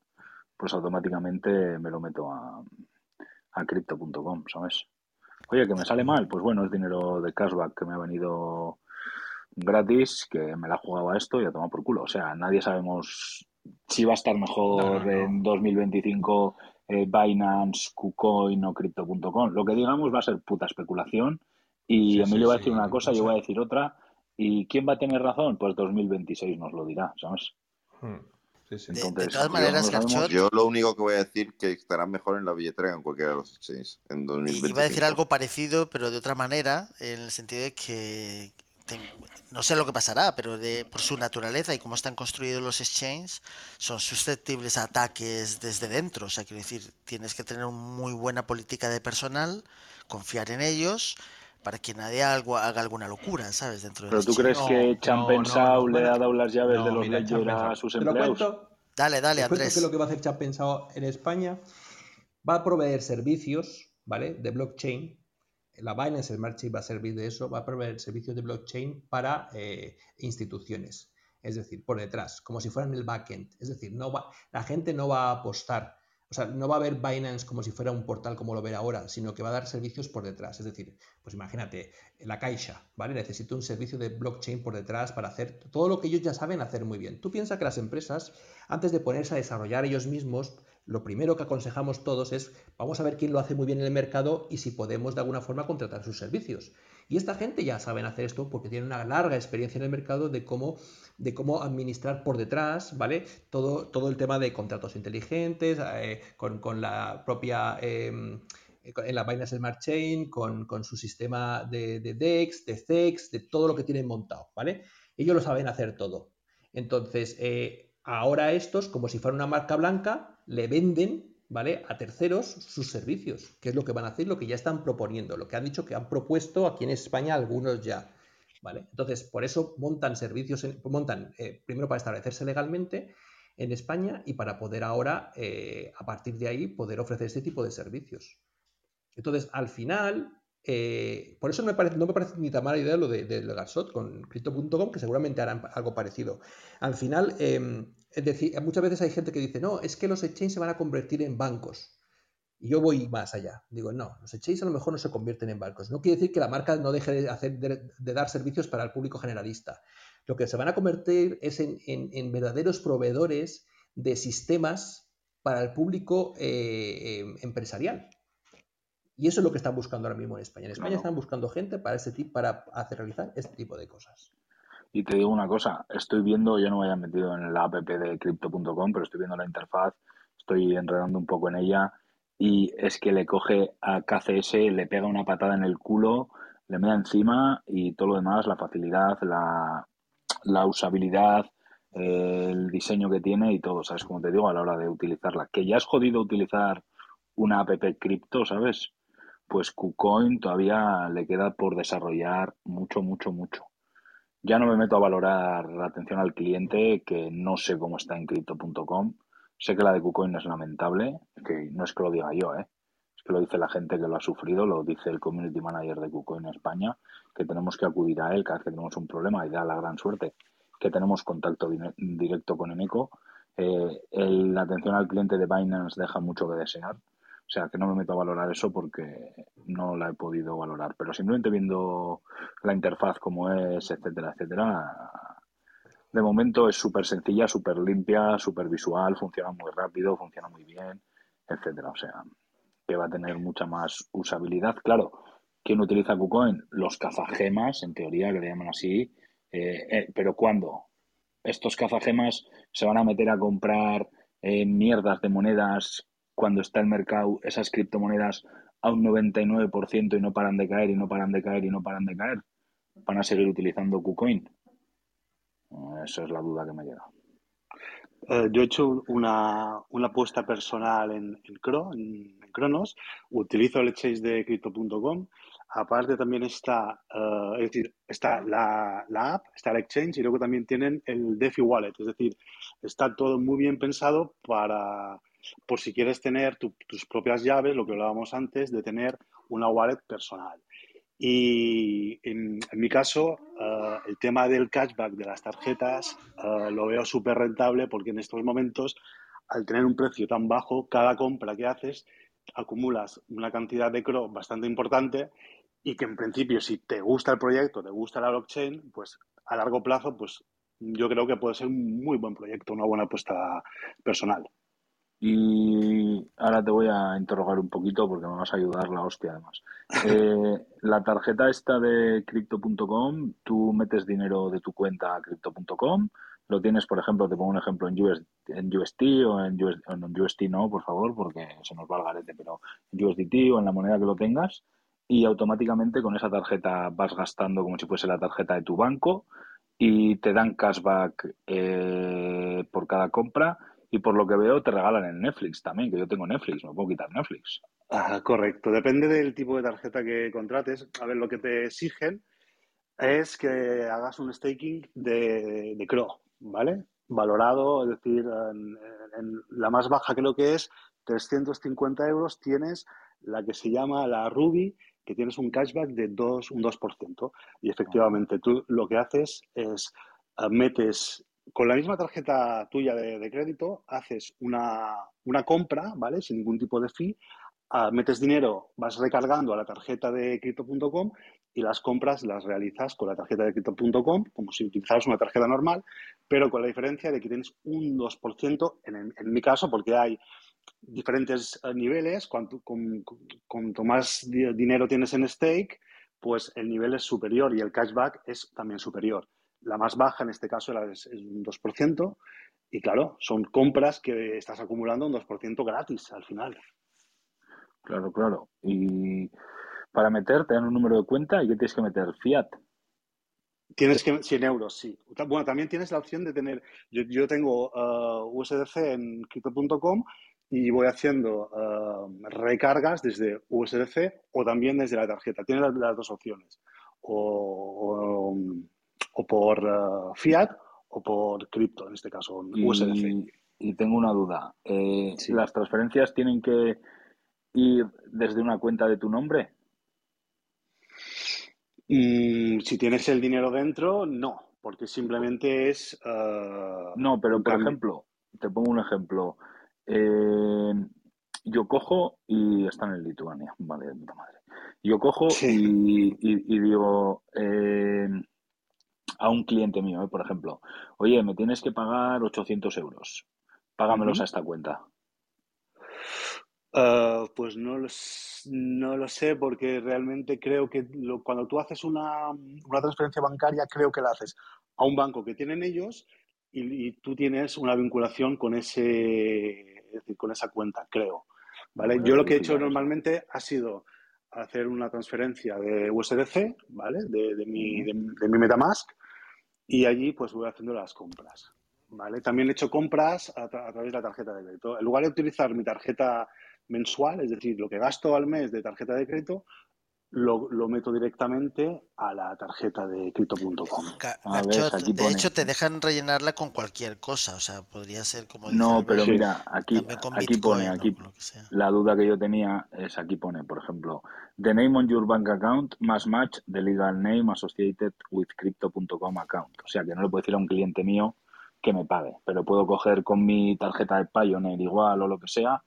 pues automáticamente me lo meto a, a crypto.com, ¿sabes? Oye, que me sale mal, pues bueno, es dinero de cashback que me ha venido gratis, que me la he jugado a esto y a tomar por culo. O sea, nadie sabemos si va a estar mejor No, no, en 2025 eh, Binance, KuCoin o Crypto.com. Lo que digamos va a ser puta especulación y Sí, sí, Emilio va a sí, decir una cosa, yo voy a decir otra. ¿Y quién va a tener razón? Pues 2026 nos lo dirá, ¿sabes? Hmm. Sí. De- de Entonces, todas yo maneras, Garchot, Yo lo único que voy a decir que estará mejor en la billetera que en cualquiera de los exchanges en i- 2025. iba a decir algo parecido, pero de otra manera, en el sentido de que no sé lo que pasará, pero de, por su naturaleza y cómo están construidos los exchanges, son susceptibles a ataques desde dentro. O sea, quiero decir, tienes que tener una muy buena política de personal, confiar en ellos, para que nadie algo- haga alguna locura, ¿sabes? Dentro del ¿Pero tú crees que No, Chan no, Pensao no, le ha dado las llaves no, de los Ledger a Champensao. sus Te lo empleados? cuento, Dale, dale, Andrés. qué es lo que va a hacer Chan Pensado en España. Va a proveer servicios, ¿vale? De blockchain. La Binance Smart Chain va a servir de eso. Va a proveer servicios de blockchain para eh, instituciones. Es decir, por detrás, como si fueran el backend. Es decir, no va, la gente no va a apostar. O sea, no va a ver Binance como si fuera un portal como lo ve ahora, sino que va a dar servicios por detrás. Es decir, pues imagínate, la Caixa, ¿vale? Necesita un servicio de blockchain por detrás para hacer todo lo que ellos ya saben hacer muy bien. Tú piensas que las empresas, antes de ponerse a desarrollar ellos mismos, lo primero que aconsejamos todos es, vamos a ver quién lo hace muy bien en el mercado y si podemos de alguna forma contratar sus servicios. Y esta gente ya saben hacer esto porque tienen una larga experiencia en el mercado de cómo, de cómo administrar por detrás, ¿vale? Todo, todo el tema de contratos inteligentes, eh, con, con la propia... eh, en la Binance Smart Chain, con, con su sistema de, de DEX, de CEX, de todo lo que tienen montado, ¿vale? Ellos lo saben hacer todo. Entonces, eh, ahora estos, como si fuera una marca blanca, le venden, ¿vale? A terceros sus servicios, que es lo que van a hacer, lo que ya están proponiendo, lo que han dicho que han propuesto aquí en España algunos ya, ¿vale? Entonces, por eso montan servicios, en- montan, eh, primero para establecerse legalmente en España y para poder ahora, eh, a partir de ahí, poder ofrecer este tipo de servicios. Entonces, al final, eh, por eso no me, parece, no me parece ni tan mala idea lo de, de, con Crypto.com, que seguramente harán algo parecido. Al final, eh, es decir, muchas veces hay gente que dice, no, es que los exchanges se van a convertir en bancos. Y yo voy más allá. Digo, no, los exchanges a lo mejor no se convierten en bancos. No quiere decir que la marca no deje de, hacer, de, de dar servicios para el público generalista. Lo que se van a convertir es en, en, en verdaderos proveedores de sistemas para el público eh, eh, empresarial. Y eso es lo que están buscando ahora mismo en España. En España Claro. están buscando gente para este tipo, para hacer realizar este tipo de cosas. Y te digo una cosa, estoy viendo, yo no me haya metido en la app de crypto.com, pero estoy viendo la interfaz, estoy enredando un poco en ella y es que le coge a KCS, le pega una patada en el culo, le mea encima y todo lo demás, la facilidad, la, la usabilidad, el diseño que tiene y todo, ¿sabes? Como te digo, a la hora de utilizarla. Que ya es jodido utilizar una app cripto, ¿sabes? Pues KuCoin todavía le queda por desarrollar mucho, mucho, mucho. Ya no me meto a valorar la atención al cliente, que no sé cómo está en crypto.com. Sé que la de KuCoin es lamentable, que no es que lo diga yo, ¿eh? es que lo dice la gente que lo ha sufrido, lo dice el community manager de KuCoin España, que tenemos que acudir a él cada vez que tenemos un problema y da la gran suerte que tenemos contacto directo con Eneco. Eh, la atención al cliente de Binance deja mucho que desear. O sea, que no me meto a valorar eso porque no la he podido valorar. Pero simplemente viendo la interfaz como es, etcétera, etcétera, de momento es súper sencilla, súper limpia, súper visual, funciona muy rápido, funciona muy bien, etcétera. O sea, que va a tener mucha más usabilidad. Claro, ¿quién utiliza KuCoin? Los cazagemas, en teoría, que le llaman así. Eh, eh, pero ¿cuándo? Estos cazagemas se van a meter a comprar eh, mierdas de monedas cuando está el mercado, esas criptomonedas a un 99% y no paran de caer y no paran de caer y no paran de caer. ¿Van a seguir utilizando KuCoin? Esa es la duda que me queda. Eh, yo he hecho una, una apuesta personal en, en, Cro, Cronos. Utilizo el exchange de crypto.com. Aparte también está, uh, es decir, está la, la, app, está el exchange y luego también tienen el DeFi Wallet. Es decir, está todo muy bien pensado para, por si quieres tener tu, tus propias llaves, lo que hablábamos antes, de tener una wallet personal. Y en, en mi caso, uh, el tema del cashback de las tarjetas uh, lo veo súper rentable porque en estos momentos, al tener un precio tan bajo, cada compra que haces acumulas una cantidad de CRO bastante importante y que en principio si te gusta el proyecto, te gusta la blockchain, pues a largo plazo, pues yo creo que puede ser un muy buen proyecto, una buena apuesta personal. Y ahora te voy a interrogar un poquito porque me vas a ayudar la hostia además. [LAUGHS] Eh, la tarjeta esta de crypto.com, tú metes dinero de tu cuenta a crypto.com, lo tienes, por ejemplo, te pongo un ejemplo en, US, en UST o en, US, en UST no, por favor, porque se nos va el garete, pero en USDT o en la moneda que lo tengas y automáticamente con esa tarjeta vas gastando como si fuese la tarjeta de tu banco y te dan cashback eh, por cada compra y por lo que veo te regalan en Netflix también, que yo tengo Netflix, no puedo quitar Netflix. Ah, correcto, depende del tipo de tarjeta que contrates. A ver, lo que te exigen es que hagas un staking de, de CRO, ¿vale? Valorado, es decir, en, en la más baja creo que es 350 euros, tienes la que se llama la Ruby, que tienes un cashback de 2, un 2%. Y efectivamente, tú lo que haces es uh, metes con la misma tarjeta tuya de, crédito, haces una, una, compra, ¿vale? Sin ningún tipo de fee, uh, metes dinero, vas recargando a la tarjeta de crypto.com y las compras las realizas con la tarjeta de crypto.com, como si utilizaras una tarjeta normal, pero con la diferencia de que tienes un 2% en, en mi caso, porque hay diferentes uh, niveles, cuanto, cuanto más dinero tienes en stake, pues el nivel es superior y el cashback es también superior. La más baja en este caso es, es un 2%. Y claro, son compras que estás acumulando un 2% gratis al final. Claro, claro. Y para meterte en un número de cuenta, ¿y qué tienes que meter? Fiat. Tienes que 100 euros, sí. Bueno, también tienes la opción de tener. Yo, yo tengo uh, USDC en crypto.com y voy haciendo uh, recargas desde USDC o también desde la tarjeta. Tiene las, las dos opciones. O, o, o por uh, fiat o por cripto, en este caso, y, USDC. Y tengo una duda. Eh, sí. ¿Las transferencias tienen que ir desde una cuenta de tu nombre? Mm, si tienes el dinero dentro, no, porque simplemente es... Uh, no, pero por ejemplo, te pongo un ejemplo. Eh, yo cojo y están en Lituania, vale, de puta madre. Yo cojo sí. y, y, y, digo eh, a un cliente mío, eh, por ejemplo, oye, me tienes que pagar 800 euros, págamelos uh -huh. a esta cuenta. Uh, pues no lo, no lo, sé porque realmente creo que lo, cuando tú haces una, una, transferencia bancaria, creo que la haces a un banco que tienen ellos y, y tú tienes una vinculación con ese es decir, con esa cuenta, creo. ¿Vale? Bueno, Yo lo que he hecho normalmente ha sido hacer una transferencia de USDC, ¿vale? De, de, mi, de, de, mi Metamask y allí pues voy haciendo las compras, ¿vale? También he hecho compras a, tra a través de la tarjeta de crédito. En lugar de utilizar mi tarjeta mensual, es decir, lo que gasto al mes de tarjeta de crédito, lo, lo, meto directamente a la tarjeta de crypto.com. De pone... hecho, te dejan rellenarla con cualquier cosa, o sea, podría ser como... No, pero sí. mira, aquí, aquí Bitcoin, pone, aquí, ¿no? la duda que yo tenía es aquí pone, por ejemplo, the name on your bank account must match the legal name associated with crypto.com account. O sea, que no le puedo decir a un cliente mío que me pague, pero puedo coger con mi tarjeta de Pioneer igual o lo que sea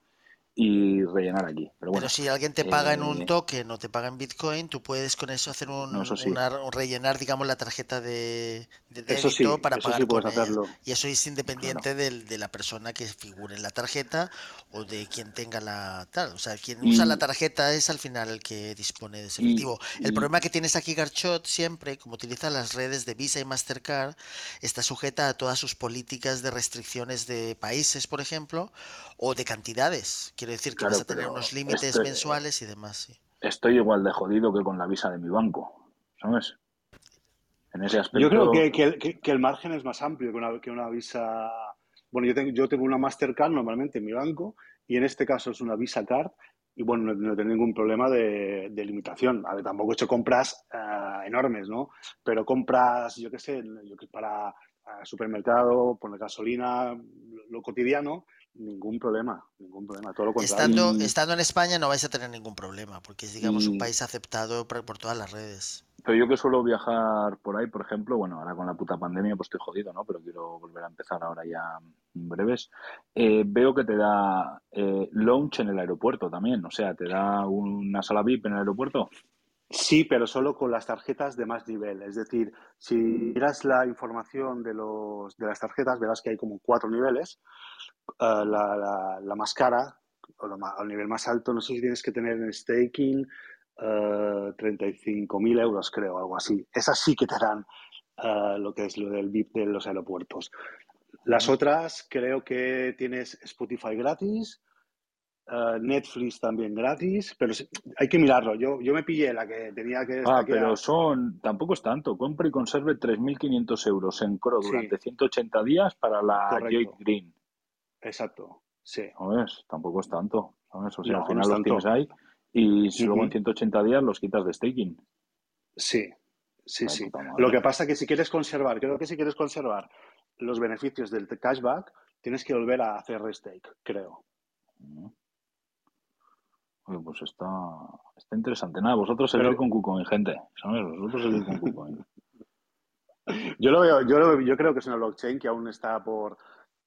y rellenar aquí. Pero bueno, Pero si alguien te paga en un eh, token o te paga en Bitcoin, tú puedes con eso hacer un, No, eso sí. una- un rellenar, digamos, la tarjeta de, de Eso sí, débito para pagar sí con hacerlo. Y eso es independiente del- de la persona que figure en la tarjeta o de quien tenga la tal. O sea, quien usa la Y- tarjeta es al final el que dispone de ese y- efectivo. El y- problema que tienes aquí, Garchot, siempre, como utiliza las redes de Visa y Mastercard, está sujeta a todas sus políticas de restricciones de países, por ejemplo, o de cantidades. Quiero decir que Claro, vas a tener unos límites este- mensuales y demás. sí. estoy igual de jodido que con la visa de mi banco, ¿sabes? En ese aspecto. Yo creo que, que- que- que el margen es más amplio que una, que una visa. Bueno, yo tengo, yo tengo una Mastercard normalmente en mi banco y en este caso es una Visa Card y bueno, no, no tengo ningún problema de, de limitación. A ver, tampoco he hecho compras ah, enormes, ¿no? Pero compras, yo qué sé, yo que para ah, supermercado, poner gasolina, lo, lo cotidiano, ningún problema, ningún problema, todo lo contrario. Estando, Y- estando en España no vais a tener ningún problema, porque es, digamos, un y- país aceptado por, por todas las redes. Pero yo que suelo viajar por ahí, por ejemplo, bueno, ahora con la puta pandemia pues estoy jodido, ¿no? Pero quiero volver a empezar ahora ya en breves. Eh, veo que te da eh, launch en el aeropuerto también, o sea, te da una sala VIP en el aeropuerto. Sí, pero solo con las tarjetas de más nivel. Es decir, si miras la información de, los, de las tarjetas, verás que hay como cuatro niveles. Eh, la, la- la más cara, o lo al nivel más alto, no sé si tienes que tener en staking eh, 35.000 euros, creo, algo así. Esas sí que te dan eh, lo que es lo del VIP de los aeropuertos. Las otras, creo que tienes Spotify gratis, Netflix también gratis, pero sí- hay que mirarlo. Yo, yo me pillé la que tenía que Ah, pero son, tampoco es tanto. Compra y conserve 3.500 euros en CRO Sí. durante 180 días para la Correcto. Jade Green. Exacto, sí. ¿Sabes? Tampoco es tanto. ¿Sabes? O sea, No, al no final los tienes ahí y si luego en Ujú. 180 días los quitas de staking. Sí, sí, Ay, sí. Lo que pasa es que si quieres conservar, creo que si quieres conservar los beneficios del cashback, tienes que volver a hacer restake, creo. Oye, pues está, está interesante. Nada, vosotros seguid Pero- con KuCoin, gente. ¿Sabes? Vosotros seguid con KuCoin. [LAUGHS] Yo lo veo, yo, lo- yo creo que es una blockchain que aún está por,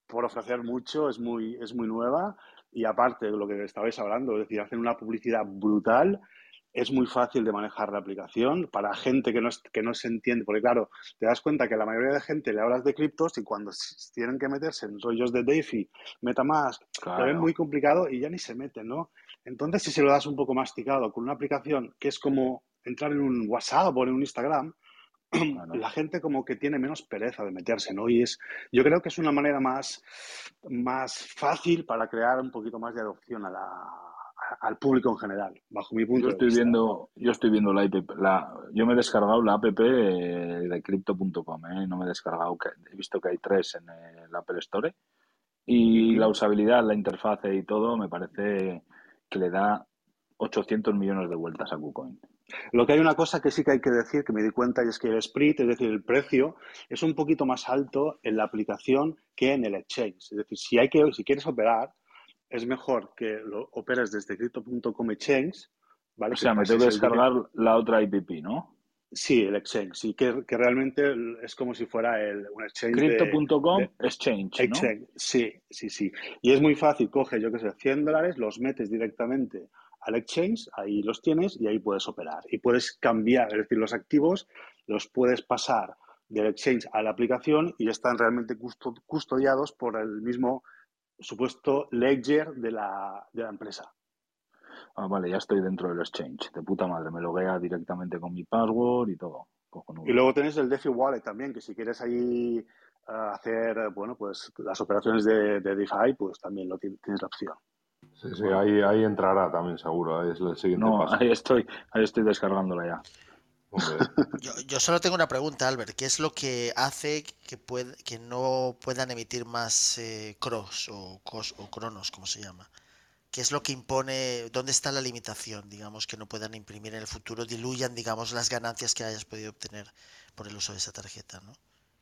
por ofrecer mucho, es muy, es muy nueva y aparte de lo que estabais hablando, es decir, hacen una publicidad brutal, es muy fácil de manejar la aplicación para gente que no, es- que no se entiende, porque claro, te das cuenta que la mayoría de gente le hablas de criptos y cuando tienen que meterse en rollos de DeFi, MetaMask, lo ven Claro. muy complicado y ya ni se meten, ¿no? Entonces, si se lo das un poco masticado con una aplicación que es como entrar en un WhatsApp o en un Instagram, La gente como que tiene menos pereza de meterse, ¿no? Y es, yo creo que es una manera más, más fácil para crear un poquito más de adopción a la, a- al público en general, bajo mi punto Yo de estoy vista. viendo, yo estoy viendo la app, la, yo me he descargado la app eh, de crypto.com, ¿eh? no me he descargado, he visto que hay tres en el Apple Store y la usabilidad, la interfase y todo me parece que le da 800 millones de vueltas a KuCoin. Lo que hay una cosa que sí que hay que decir, que me di cuenta, y es que el split, es decir, el precio, es un poquito más alto en la aplicación que en el exchange. Es decir, si, hay que, si quieres operar, es mejor que lo operes desde crypto.com exchange, ¿vale? O sea, Que me tengo que el descargar la otra IPP, ¿no? Sí, el exchange, sí, que, que realmente es como si fuera el, un exchange Crypto.com Exchange, ¿no? exchange. Sí, sí, sí. Y es muy fácil, coge, yo qué sé, 100 dólares, los metes directamente al exchange, ahí los tienes y ahí puedes operar. Y puedes cambiar, es decir, los activos los puedes pasar del exchange a la aplicación y están realmente custo- custodiados por el mismo supuesto ledger de la, de la empresa. Ah, vale, ya estoy dentro del exchange. De puta madre, me loguea directamente con mi password y todo. Y luego tenés el DeFi Wallet también, que si quieres ahí eh, hacer, bueno, pues las operaciones de, de DeFi, pues también lo tienes, tienes la opción. Sí, sí, ahí, ahí entrará también seguro, ahí es el siguiente No, paso. ahí estoy, ahí estoy descargándola ya. [LAUGHS] Yo, yo solo tengo una pregunta, Albert. ¿Qué es lo que hace que, pued- que no puedan emitir más eh, CROS o, COS o cronos, como se llama? ¿Qué es lo que impone, dónde está la limitación, digamos, que no puedan imprimir en el futuro, diluyan, digamos, las ganancias que hayas podido obtener por el uso de esa tarjeta, ¿no?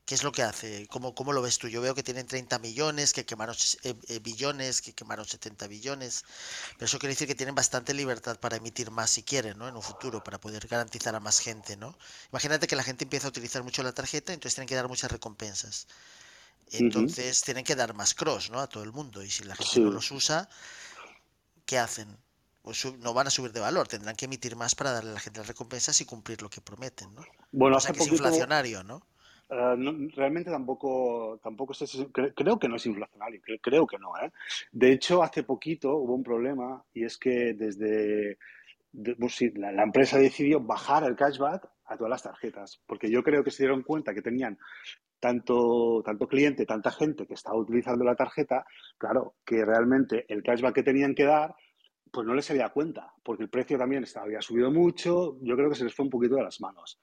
¿Qué es lo que hace? ¿Cómo, cómo lo ves tú? Yo veo que tienen 30 millones, que quemaron eh, eh, billones, que quemaron 70 billones, pero eso quiere decir que tienen bastante libertad para emitir más si quieren, ¿no? En un futuro, para poder garantizar a más gente, ¿no? Imagínate que la gente empieza a utilizar mucho la tarjeta, entonces tienen que dar muchas recompensas. Entonces tienen que dar más cross, ¿no? A todo el mundo. Y si la gente no los usa, ¿qué hacen? Pues no van a subir de valor, tendrán que emitir más para darle a la gente las recompensas y cumplir lo que prometen, ¿no? Bueno, O sea hace que es inflacionario, ¿no? Eh, no- realmente tampoco, tampoco sé creo que no es inflacionario, cre- creo que no, ¿eh? De hecho, hace poquito hubo un problema y es que desde de- pues la, empresa decidió bajar el cashback a todas las tarjetas, porque yo creo que se dieron cuenta que tenían tanto, tanto cliente, tanta gente que estaba utilizando la tarjeta, claro, que realmente el cashback que tenían que dar, pues no les salía a cuenta, porque el precio también estaba, había subido mucho, yo creo que se les fue un poquito de las manos.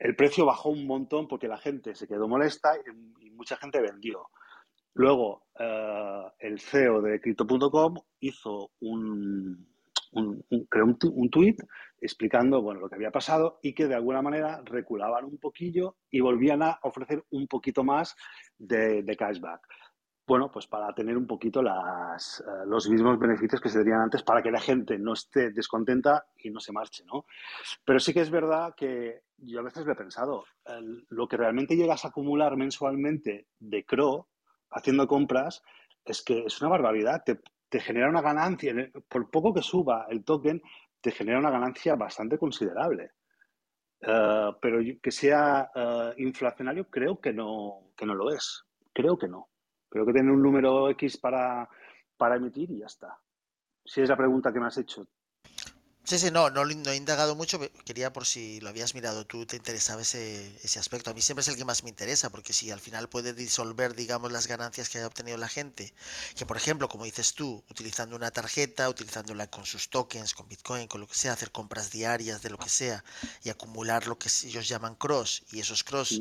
El precio bajó un montón porque la gente se quedó molesta y, mucha gente vendió. Luego, eh, el CEO de Crypto.com hizo un, un, un- un, un tuit explicando bueno, lo que había pasado y que de alguna manera reculaban un poquillo y volvían a ofrecer un poquito más de, de cashback. Bueno, pues para tener un poquito las, eh, los mismos beneficios que se tenían antes para que la gente no esté descontenta y no se marche, ¿no? Pero sí que es verdad que yo a veces lo he pensado, lo que realmente llegas a acumular mensualmente de CRO haciendo compras es que es una barbaridad, te, genera una ganancia, por poco que suba el token, te genera una ganancia bastante considerable. Eh, pero que sea eh, inflacionario creo que no, que no lo es, creo que no. Creo que tiene un número X para, para emitir y ya está. Si es la pregunta que me has hecho. Sí, sí, no, no, he indagado mucho, quería por si lo habías mirado tú, te interesaba ese, ese aspecto. A mí siempre es el que más me interesa, porque si al final puede disolver, digamos, las ganancias que haya obtenido la gente, que por ejemplo, como dices tú, utilizando una tarjeta, utilizándola con sus tokens, con Bitcoin, con lo que sea, hacer compras diarias de lo que sea y acumular lo que ellos llaman cross, y esos cross,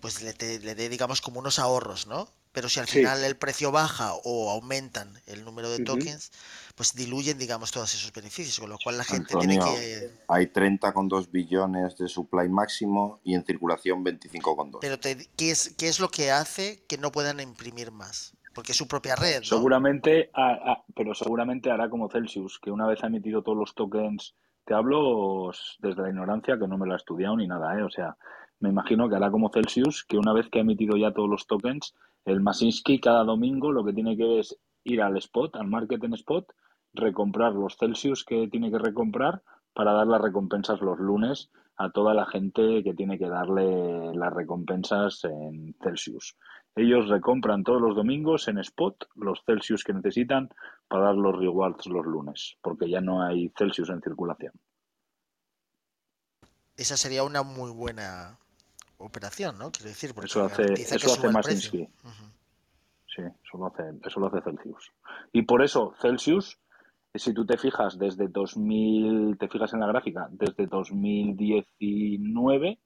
pues le, te- le dé, digamos, como unos ahorros, ¿no? Pero si al Sí. final el precio baja o aumentan el número de tokens, pues diluyen, digamos, todos esos beneficios, con lo cual la gente tiene que... hay 30,2 billones de supply máximo y en circulación 25,2. Pero te- ¿qué es, qué es lo que hace que no puedan imprimir más? Porque es su propia red, ¿no? Seguramente, pero seguramente hará como Celsius, que una vez ha emitido todos los tokens, te hablo desde la ignorancia, que no me lo ha estudiado ni nada, ¿eh? O sea, me imagino que hará como Celsius, que una vez que ha emitido ya todos los tokens, el Masinsky cada domingo lo que tiene que es ir al spot, al market en spot, recomprar los Celsius que tiene que recomprar para dar las recompensas los lunes a toda la gente que tiene que darle las recompensas en Celsius. Ellos recompran todos los domingos en spot los Celsius que necesitan para dar los rewards los lunes, porque ya no hay Celsius en circulación. Esa sería una muy buena operación, ¿no? Quiero decir, porque Eso hace, eso hace suba el precio. Masinsky. Sí, eso lo hace, eso lo hace Celsius. Y por eso Celsius, si tú te fijas desde 2000, te fijas en la gráfica, desde 2019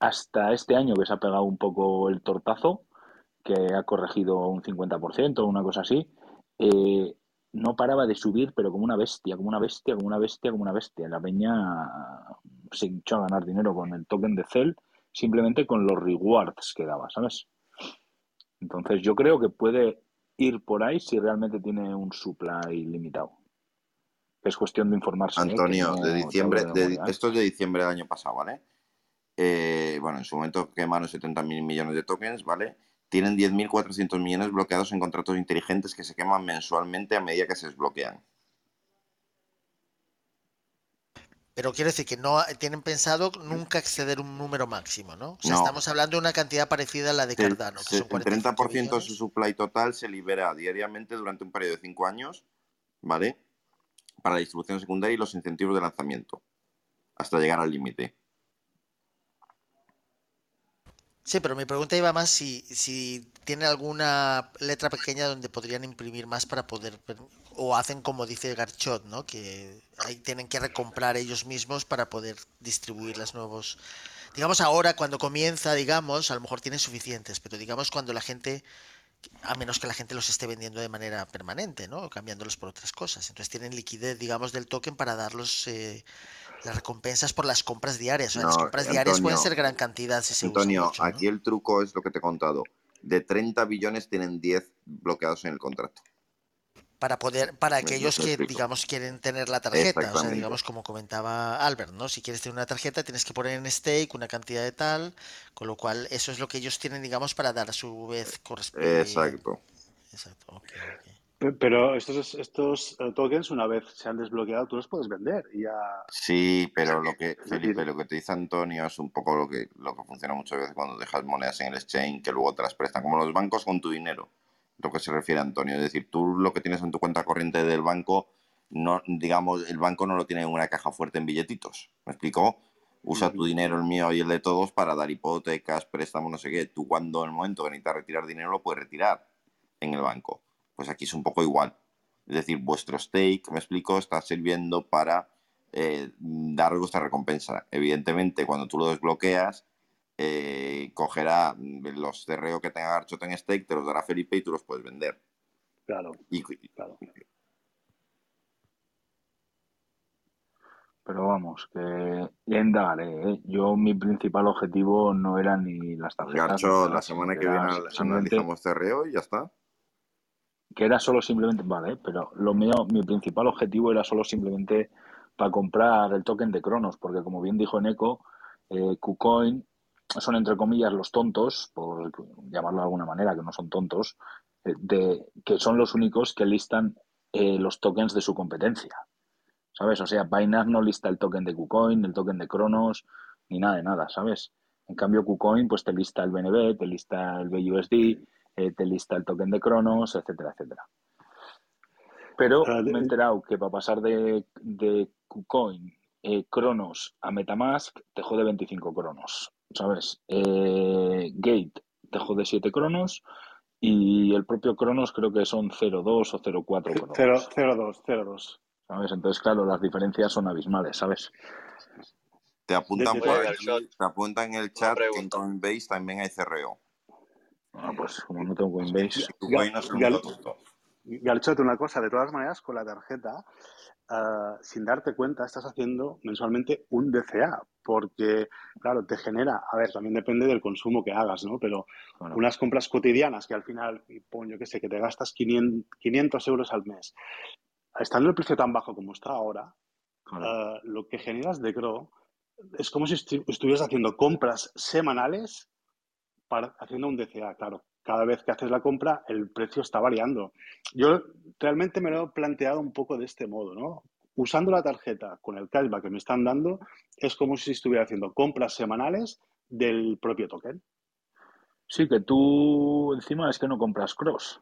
hasta este año que se ha pegado un poco el tortazo, que ha corregido un 50%, una cosa así, eh, no paraba de subir, pero como una bestia, como una bestia, como una bestia, como una bestia. La peña se hinchó a ganar dinero con el token de Cell, simplemente con los rewards que daba, ¿sabes? Entonces yo creo que puede ir por ahí si realmente tiene un supply limitado. Es cuestión de informarse. ¿eh? Antonio, no de diciembre, de ¿eh? esto es de diciembre del año pasado, ¿vale? Eh, bueno, en su momento quemaron 70.000 millones de tokens, ¿vale? Tienen 10.400 millones bloqueados en contratos inteligentes que se queman mensualmente a medida que se desbloquean. Pero quiero decir que no tienen pensado nunca exceder un número máximo, ¿no? O sea, No. estamos hablando de una cantidad parecida a la de El, Cardano, que son el 45 30% de millones. su supply total se libera diariamente durante un periodo de 5 años, ¿vale? Para la distribución secundaria y los incentivos de lanzamiento, hasta llegar al límite. Sí, pero mi pregunta iba más si, si tiene alguna letra pequeña donde podrían imprimir más para poder, o hacen como dice Garchot, ¿no? Que ahí tienen que recomprar ellos mismos para poder distribuir las nuevos. Digamos ahora cuando comienza, digamos, a lo mejor tienen suficientes, pero digamos cuando la gente, a menos que la gente los esté vendiendo de manera permanente, ¿no? Cambiándolos por otras cosas. Entonces tienen liquidez, digamos, del token para darlos eh, las recompensas por las compras diarias. O sea, las compras diarias pueden ser gran cantidad si se Antonio, mucho, ¿no? aquí el truco es lo que te he contado. De 30 billones tienen 10 bloqueados en el contrato. para poder, para Me- aquellos que, explico. digamos, quieren tener la tarjeta. O sea, digamos, como comentaba Albert, ¿no? Si quieres tener una tarjeta, tienes que poner en stake una cantidad de tal, con lo cual eso es lo que ellos tienen, digamos, para dar a su vez corresponde. Exacto. Exacto, ok, ok. Pe- Pero estos, estos eh, tokens, una vez se han desbloqueado, tú los puedes vender y ya. Sí, pero lo que, Felipe, lo que te dice Antonio es un poco lo que, lo que funciona muchas veces cuando dejas monedas en el exchange que luego te las prestan, como los bancos con tu dinero, lo que se refiere Antonio. Es decir, tú lo que tienes en tu cuenta corriente del banco, no, digamos, el banco no lo tiene en una caja fuerte en billetitos. ¿Me explico? Usa tu dinero, el mío y el de todos, para dar hipotecas, préstamos, no sé qué. Tú cuando en el momento que necesitas retirar dinero lo puedes retirar en el banco. Pues aquí es un poco igual. Es decir, vuestro stake, me explico, está sirviendo para eh, dar vuestra recompensa. Evidentemente, cuando tú lo desbloqueas, eh, cogerá los CRO que tenga Garchot en stake, te los dará Felipe y tú los puedes vender. Claro, Y, claro. Pero vamos, que ya indagaré, ¿eh? Yo mi principal objetivo no era ni las tarjetas ni Garcho, nada, la semana que viene analizamos CRO y ya está. Que era solo simplemente, vale, pero lo mío, mi principal objetivo era solo simplemente para comprar el token de Cronos, porque como bien dijo Neko, eh, KuCoin son entre comillas los tontos, por llamarlo de alguna manera, que no son tontos, eh, de, que son los únicos que listan eh, los tokens de su competencia. ¿Sabes? O sea, Binance no lista el token de KuCoin, el token de Cronos, ni nada de nada, ¿sabes? En cambio, KuCoin pues te lista el BNB, te lista el BUSD, eh, te lista el token de Cronos, etcétera, etcétera. Pero Ah, de- me he enterado que para pasar de, de KuCoin, eh, Cronos a Metamask, te jode 25 Cronos, ¿sabes? Eh, Gate te jode 7 Cronos y el propio Cronos creo que son 0.2 o 0.4 Cero- Cronos, 0-2, 0-2. ¿sabes? Entonces, claro, las diferencias son abismales, ¿sabes? Te apuntan por te en el chat que en. Coinbase también hay CRO. Ah, pues como no tengo Así Coinbase. Galchot, una cosa, de todas maneras, con la tarjeta, ah, sin darte cuenta, estás haciendo mensualmente un DCA, porque, claro, te genera, a ver, también depende del consumo que hagas, ¿no? Pero bueno, unas compras cotidianas que al final, y pon, yo qué sé, que te gastas 500, 500 euros al mes, estando el precio tan bajo como está ahora, claro. ah, lo que generas de Grow es como si estu- estuvieras haciendo compras semanales para, haciendo un DCA, claro. Cada vez que haces la compra, el precio está variando. Yo realmente me lo he planteado un poco de este modo, ¿no? Usando la tarjeta con el cashback que me están dando, es como si estuviera haciendo compras semanales del propio token. Sí, que tú encima es que no compras cross.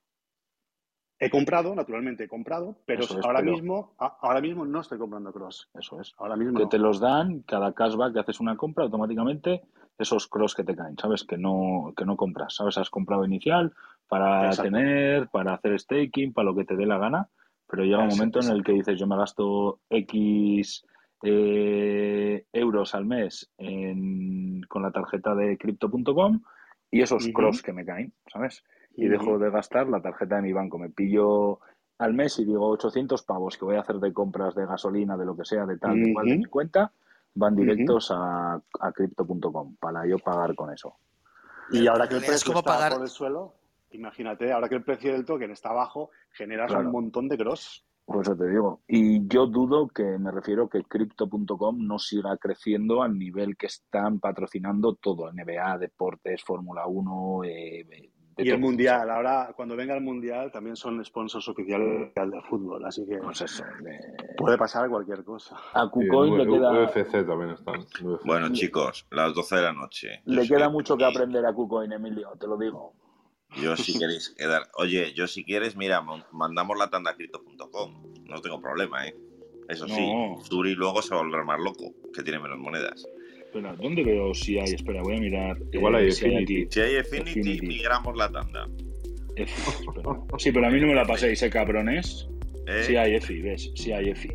He comprado, naturalmente he comprado, pero es, ahora pero mismo, a- ahora mismo no estoy comprando cross. eso es. Ahora mismo Que no. te los dan, cada cashback que haces una compra, automáticamente esos cross que te caen, ¿sabes? Que no, que no compras, ¿sabes? Has comprado inicial para Exacto. tener, para hacer staking, para lo que te dé la gana, pero llega un momento en el que dices, yo me gasto X eh, euros al mes en- con la tarjeta de crypto.com y esos cross que me caen, ¿sabes? Y dejo de gastar la tarjeta de mi banco. Me pillo al mes y digo 800 pavos que voy a hacer de compras de gasolina, de lo que sea, de tal, de cual, de mi cuenta, van directos a, a crypto.com para yo pagar con eso. Y ahora que el precio como está pagar, por el suelo, imagínate, ahora que el precio del token está bajo, generas un montón de cross. por eso te digo. Y yo dudo que, me refiero que crypto.com no siga creciendo al nivel que están patrocinando todo, NBA, deportes, Fórmula 1, eh, de Y el mundial, ahora cuando venga el mundial también son sponsors oficiales de fútbol, así que Pues eso. de- puede pasar cualquier cosa. A KuCoin le queda, UFC también están. UFC. Bueno, chicos, las 12 de la noche. Yo le si queda mucho que aprender a KuCoin, Emilio, te lo digo. yo si [LAUGHS] queréis quedar. Oye, yo si quieres, mira, mandamos la tanda a crypto.com. No tengo problema, ¿eh? Eso sí, No, Zuri luego se va a volver más loco, que tiene menos monedas. Espera, ¿dónde veo si hay? Espera, voy a mirar Igual hay eh, si hay Affinity. aquí. Si hay Affinity, Affinity. migramos la tanda. EFI, espera. Sí, pero a mí no me la paséis, ¿eh, cabrones? Sí ¿Eh? hay EFI, ¿ves? Sí hay EFI.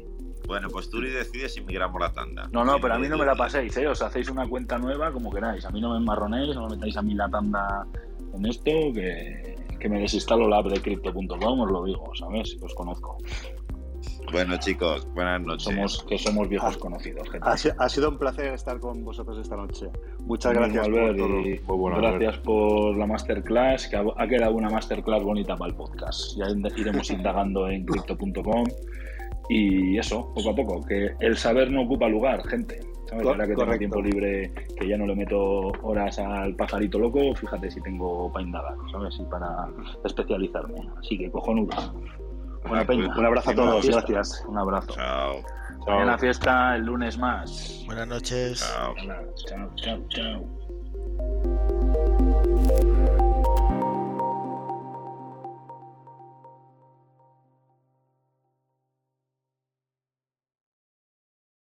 Bueno, pues Zuri decide si migramos la tanda. No, no, Si pero a mí no me la paséis, ¿eh? Os hacéis una cuenta nueva como queráis. A mí no me embarronéis, no me metáis a mí la tanda en esto, que, que me desinstalo la app de crypto.com, os lo digo, ¿sabes? Os conozco. Bueno, chicos, buenas noches. Somos, que somos viejos Ha, conocidos, gente. ha ha sido un placer estar con vosotros esta noche. Muchas gracias por Albert, todo. y Muy bueno, gracias por la masterclass, que ha, ha quedado una masterclass bonita para el podcast. Ya iremos [LAUGHS] indagando en crypto.com y eso, poco a poco, que el saber no ocupa lugar, gente. ¿Sabes? Ahora que tengo correcto. tiempo libre, que ya no le meto horas al pajarito loco, fíjate si tengo para indagar, ¿sabes? Y para especializarme. Así que cojonudo. Bueno, Peña. Un abrazo a Buena todos, gracias. Un abrazo. Chao. Mañana fiesta, el lunes más. Buenas noches. Chao. Chao, chao, chao.